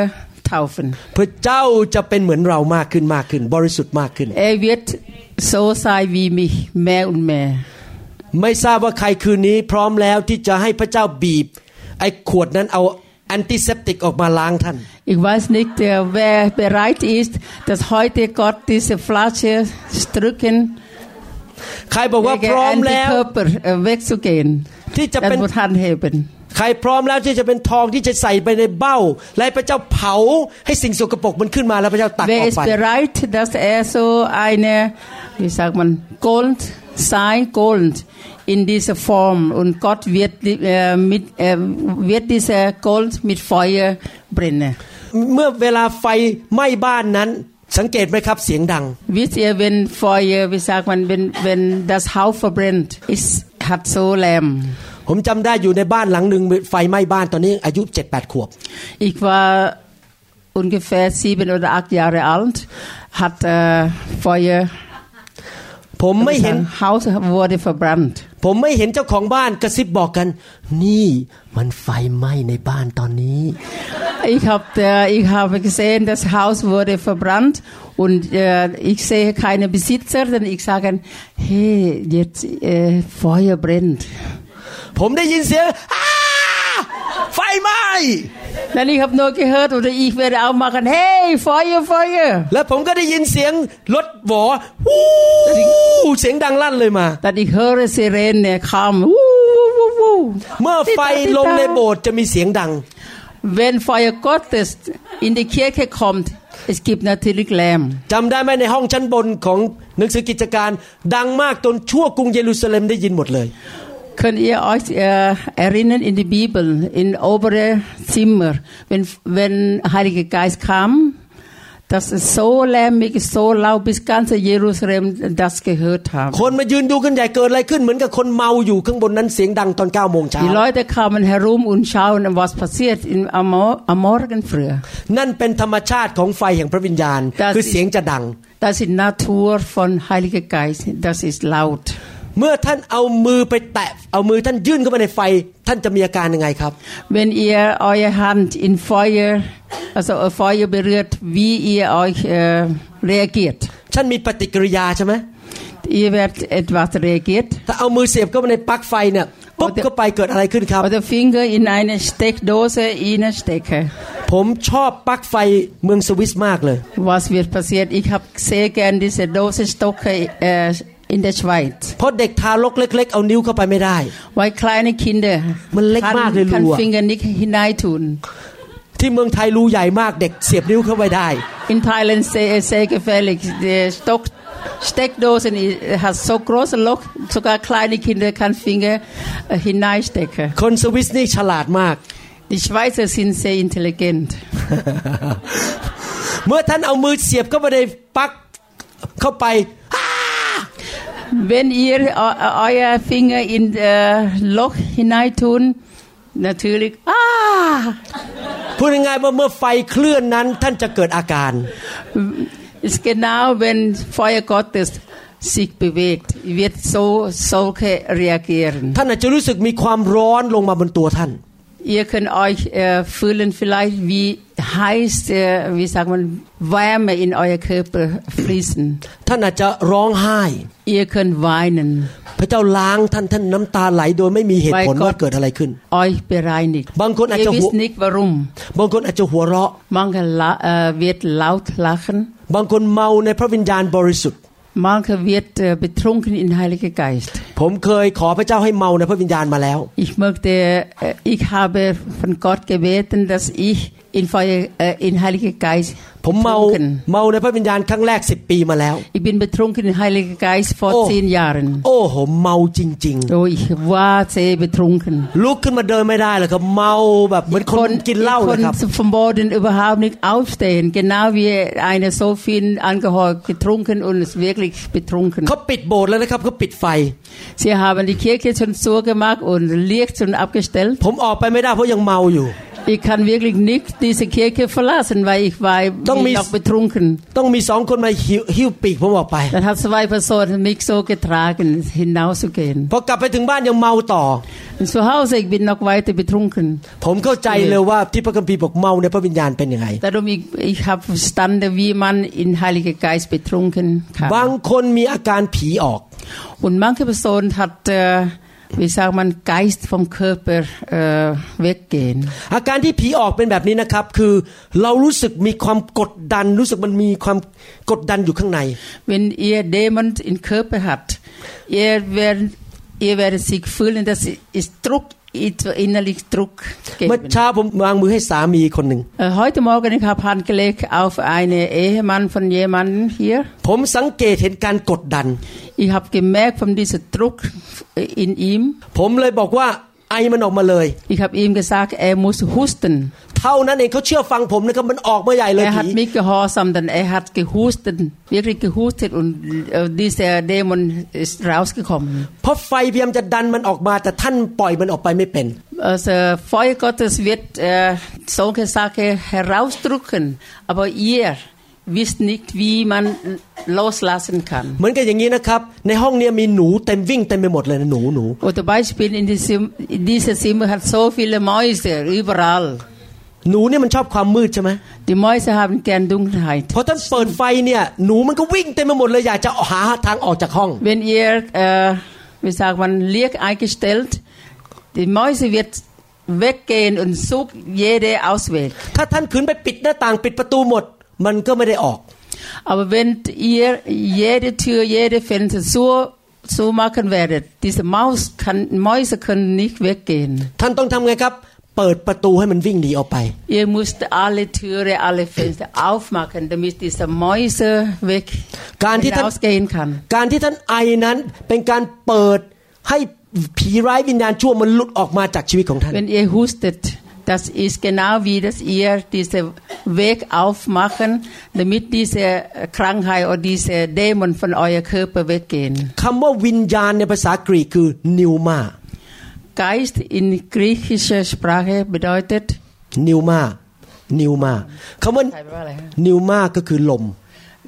taufen พระเจ้าจะเป็นเหมือนเรามากขึ้นมากขึ้นบริสุทธิ์มากขึ้นเอเว r โซไซวีมีแม่อุนแม่ u n ไม่ทราบว่าใครคืนนี้พร้อมแล้วที่จะให้พระเจ้าบีบ ไอ้ขวดนั้นเอาแอนติเซปติกออกมาล้างท่านอ Ich weiß nicht wer bereit ist d a ี s h e u t ่ g o เ t กอ e s e Flasche d r ü c ก e นใครบอกว่าพร้อมแล้วที่จะเป็นทันเฮเป็น ใครพร้อมแล้วที่จะเป็นทองที่จะใส่ไปในเบ้า และพระเจ้าเผา ให้สิ่งสกปรกมันขึ้นมาแล้วพระเจ้าตัดออกไป bereit dass er so eine wie sagt man Gold sei Gold in dieser Form und Gott wird mit wird dieser Gold mit Feuer brennen เมื่อเวลาไฟไหม้บ้านนั้นสังเกตไหมครับเสียงดัง This year when for year we saw when when when das Haus verbrennt ist hat so lahm ผมจำได้อยู่ในบ้านหลังหนึ่งไฟไหม้บ้านตอนนี้อายุ7 8ขวบ Ich war ungefähr sieben oder acht Jahre alt hat äh, Feuer ผมไม่เห็น Haus wurde verbrannt ผมไม่เห็นเจ้าของบ้านกระซิบบอกกัน Ich habe ich habe gesehen, das Haus wurde verbrannt und äh, ich sehe keine Besitzer, denn ich sage, hey, jetzt äh, Feuer brennt. ผมได้ยินเสียงไฟไหม้ ah! นั่นนี่ครับโนกิเฮิร์ตอีเฟรเอามากันเฮ้ยฟเยอฟเยอแล้วผมก็ได้ยินเสียงรถหวอวู้เสียงดังลั่นเลยมาแต่อีเฮิร์ตเซเรนเนี่ยคำวู้วู้วู้เมื่อไฟลงในโบสถ์จะมีเสียงดัง When fire got this in the kirche kommt es gibt natürlich Lärm จำได้ไหมในห้องชั้นบนของหนังสือกิจการดังมากจนชั่วกรุงเยรูซาเล็มได้ยินหมดเลย Könnt ihr euch äh, erinnern in die Bibel, in obere Zimmer, wenn, wenn Heiliger Geist kam, das ist so lärmig, so laut, bis ganz Jerusalem das gehört haben. Die Leute kamen herum und schauen, was passiert in, am, am Morgen früh. นั่นเป็นธรรมชาติของไฟแห่งพระวิญญาณคือเสียงจะดัง Das ist Natur von Heiliger Geist, das ist laut. เมื่อท่านเอามือไปแตะ เอามือท่านยื่นเข้าไปในไฟ ท่านจะมีอาการยังไงครับ Wenn ihr eure Hand in Feuer also Feuer berührt wie ihr euch äh, reagiert ท่านมีปฏิกิริยาใช่ไหม Ihr werdet etwas reagiert ถ้าเอามือเสียบเข้าไปในปลั๊กไฟเนี่ยปุ๊บเข้าไปเกิดอะไรขึ้นครับ Oder Finger in eine Steckdose reinstecke ผมชอบปลั๊กไฟเมืองสวิสมากเลย Was wird passiert ich habe sehr gern diese Dose stecke äh, in the Schweiz เพราะเด็กทารกเล็กๆเอานิ้วเข้าไปไม่ได้ w h y kleine Kinder มันเล็กมากเลยลูก Finger nicht hineintun ที่เมืองไทยรูใหญ่มากเด็กเสียบนิ้วเข้าไปได้ In Thailand say say gefährlich der Stock Steckdosen hat so große Loch sogar kleine Kinder kann Finger hineinstecken คนสวิสนี่ฉลาดมาก Die Schweizer sind sehr intelligent เมื่อท่านเอามือเสียบเข้าไปในปักเข้าไป Wenn ihr euer Finger in das Loch hineintun, natürlich, ah! พูดง่ายๆว่าเมื่อไฟเคลื่อนนั้นท่านจะเกิดอาการ i s genau, wenn Feuer Gottes sich bewegt, wird so solche reagieren. ท่านอาจจะรู้สึกมีความร้อนลงมาบนตัวท่าน Ihr könnt euch äh, fühlen vielleicht wie heißt äh, wie sagt man Wärme in euer Körper fließen. ihr könnt weinen. พระเจ้าล้างท่านท่านน้ำตาไหลโดยไม่มีเหตุผลว่าเกิดอะไรขึ้นบางคนอาจจะหัวบางคนอาจจะหัวเราะบางคนเมาในพระวิญญาณบริสุทธิ์ Manche wird äh, betrunken in Heiliger Geist. Ich möchte, äh, ich habe von Gott gebeten, dass ich in äh, Heiliger Geist ผมเมาเมาในพระวิญญาณครั้งแรกสิบปีมาแล้ว Ich bin betrunken in Heiligen Geist vor zehn Jahren โอ้โหเมาจริงๆ Oh ich war sehr betrunken ลุกขึ้นมาเดินไม่ได้เลยครับเมาแบบเหมือนคนกินเหล้าเลยครับ Ich konnte vom Boden überhaupt nicht aufstehen genau wie eine so viel Alkohol getrunken und ist wirklich betrunken เขาปิดโบสถ์แล้วนะครับเขาปิดไฟ Sie haben die Kirche schon zugemacht und Licht schon abgestellt ผมออกไปไม่ได้เพราะยังเมาอยู่อีกคันวิ่งลิกนิกตีสเคเคฟลาสันไวอีกไวต้องมีอกไปทุ่งขึ้นต้องมีสองคนมาหิวหิวปีกผมออกไปแต่ทัศวัยผสมมิกโซเกตรากันหินเนาสุเกนพอกลับไปถึงบ้านยังเมาต่อสุเฮาเซกบินนอกไวแต่ไปทุ่งขึ้นผมเข้าใจเลยว่าที่พระกัมพีบอกเมาในพระวิญญาณเป็นยังไง แต่ดมีอีกครับสตันเดวีมันอินฮาลิกไกส์ไปทุ่งขึ้นบางคนมีอาการผีออกอุ่นมังคือผสมถัดเจอ wie sagt man Geist vom Körper äh, weggehen อาการที่ผีออกเป็นแบบนี้นะครับ คือ เรารู้สึกมีความกดดัน รู้สึกมันมีความกดดันอยู่ข้างใน wenn ihr Dämon in Körper habt ihr werdet ihr werdet sich fühlen dass ist Druck innerlich Druck geben. Heute Morgen ich habe Hand gelegt auf einen Ehemann von jemandem hier. Ich habe gemerkt von diesem Druck in ihm. ไอมันออกมาเลย Ich habe ihm gesagt er muss husten เท่านั้นเองเขาเชื่อฟังผมนะครับมันออกมาใหญ่เลย Er hat mich gehorsam denn er hat gehustet wirklich gehustet und dieser Dämon ist rausgekommen เพราะไฟพยายามจะดันมันออกมาแต่ท่านปล่อยมันออกไปไม่เป็น Also Feuer Gottes wird äh, solche Sachen herausdrücken aber ihr เหมือนกันอย่างนี้นะครับในห้องนี้มีหนูเต็มวิ่งเต็มไปหมดเลยนะหนูหนูตัเปรีียบนนใดดสสสิิมมหนูเนี่ยมันชอบความมืดใช่ไหมดีมอยเพราะท่านเปิดไฟเนี่ยหนูมันก็วิ่งเต็มไปหมดเลยอยากจะหาทางออกจากห้องเวนเอร์เอ่อวิสาวันเรียกไอคิสเตลต์ดีมอยส์เวียเวกเกนอุนซุกเยเดอัลสเวถ้าท่านขึ้นไปปิดหน้าต่างปิดประตูหมดมันก็ไม่ได้ออก aber wenn ihr jede Tür jede Fenster so so machen werdet diese Maus kann Mäuse können nicht weggehen ท่านต้องทำไงครับ เปิดประตูให้มันวิ่งหนีออกไป Ihr müsst alle Türe alle Fenster aufmachen damit diese Mäuse weg การที่ท่านการที่ท่านไอนั้นเป็นการเปิดให้ผีร้ายวิญญาณชั่วมันหลุดออกมาจากชีวิตของท่าน Wenn ihr hustet das ist genau wie das ihr diesen Weg aufmachen, damit diese Krankheit oder diese Dämonen von eurem Körper weggehen. Geist in griechischer Sprache bedeutet pneuma pneuma pneuma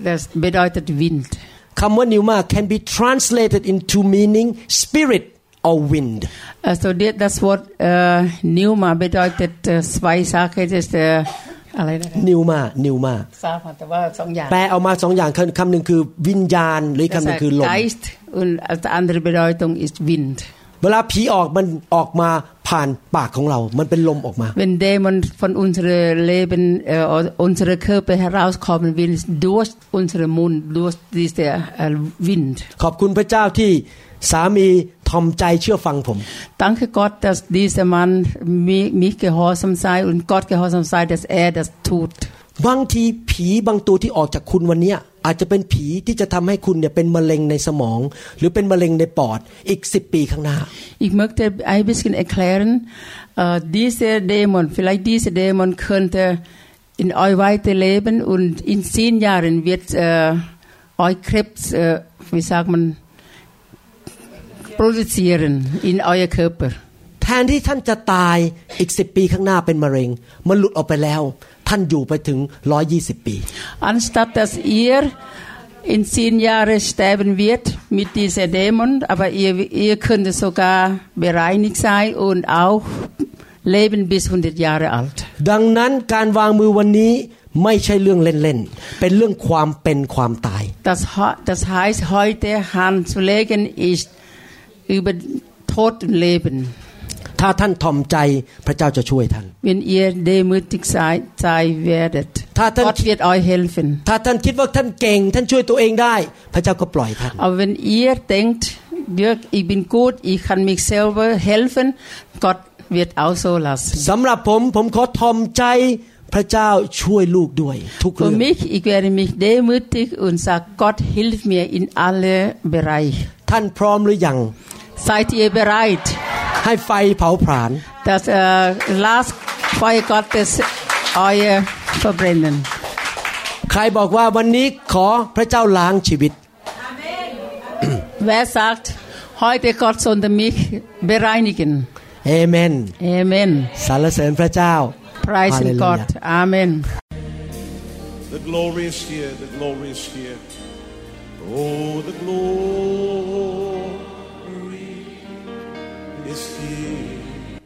Das bedeutet Wind คำว่า pneuma can be translated into meaning spirit or wind. Uh, so that's what uh, Newma bedeutet z w e s a c e ist นิวมานิวมาแต่ว่าสองอย่างแปลเอามาสองอย่างคำหนึ่งคือวิญญาณหรือคำหนึ่งคือลมวลาผีออกมันออกมาผ่านปากของเรา มันเป็นลมออกมาเป็นเดมันฟอนอุนเซเรเลเป็นอุนเซเรเคอป็นราสคอมวินดูสอุนเซรมูนดูสดิเตอร์วินขอบคุณพระเจ้าที่สามีทอมใจเชื่อฟังผมตั้งคือกอดดัสดีเซมันมีมีเกฮอสัมไซอุนกอดเกฮอสัมไซเดสแอร์เดสทูดบางทีผีบางตัวที่ออกจากคุณวันเนี้ยอาจจะเป็นผีที่จะทำให้คุณเนี่ยเป็นมะเร็งในสมอง หรือเป็นมะเร็งในปอดอีกสิบปีข้างหน้าอีกเมื่อเธอไอบิสกินเอคลาร์นอ่อดีเซเดมอนฟิลไลดีเซเดมอนเคิร์นเธออินออยไวเตเลเบนอุนอินซีนยาเรนเวทออยครีปส์อ่อวิสากมันโปรดิเซียร์นอินออยเคิร์เปอร์แทนที่ท่านจะตายอีกสิบปีข้างหน้าเป็นมะเร็งมันหลุดออกไปแล้วท่านอยู่ไปถึง120ปี anstatt dass ihr in zehn Jahren sterben wird mit dieser Dämon aber ihr ihr könnt sogar bereinigt sein und auch leben bis 100 Jahre alt ดังนั้นการวางมือวันนี้ไม่ใช่เรื่องเล่นๆ das das heißt heute Hand zu legen ist über Tod und Leben ถ้าท่านทอมใจพระเจ้าจะช่วยท่าน Wenn ihr demütig seid sei werdet ถ้าท่าน Gott wird euch helfen ถ้าท่านคิดว่าท่านเก่งท่านช่วยตัวเองได้พระเจ้าก็ปล่อยท่าน Aber wenn ihr denkt wir ich bin gut ich kann mich selber helfen Gott wird auch so lassen สำหรับผมผมขอทอมใจ พระเจ้าช่วยลูกด้วยทุกเรื่อง Für mich ich werde mich demütig und sag Gott hilf mir in alle Bereich ท่านพร้อมหรือยัง Seid ihr bereit? ให้ไฟเผาผลาญ Das uh, Last Feuer Gottes euer verbrennen. ใครบอกว่าวันนี้ขอพระเจ้าล้างชีวิต Wer sagt heute Gott soll mich bereinigen? Amen. Amen. สรรเสริญพระเจ้า Praise God. Amen. The glory is here. The glory is here. Oh, the glory.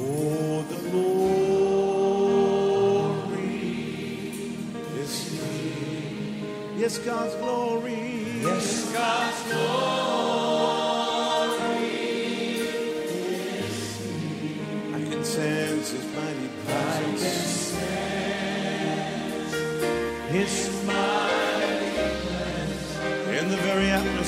Oh, the Yes, God's glory. Yes, God's glory is here. I can sense His mighty presence. Sense His mighty presence in the very atmosphere.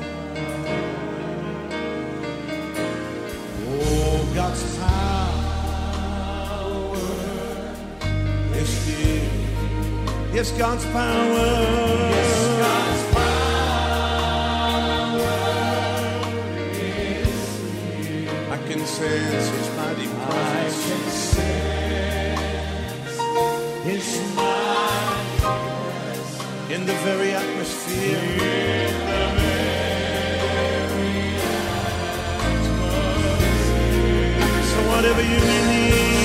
Yes, God's power. Yes, God's power is here. I can sense His mighty presence. I can sense His mighty presence in the very atmosphere. In the very atmosphere. So whatever you need.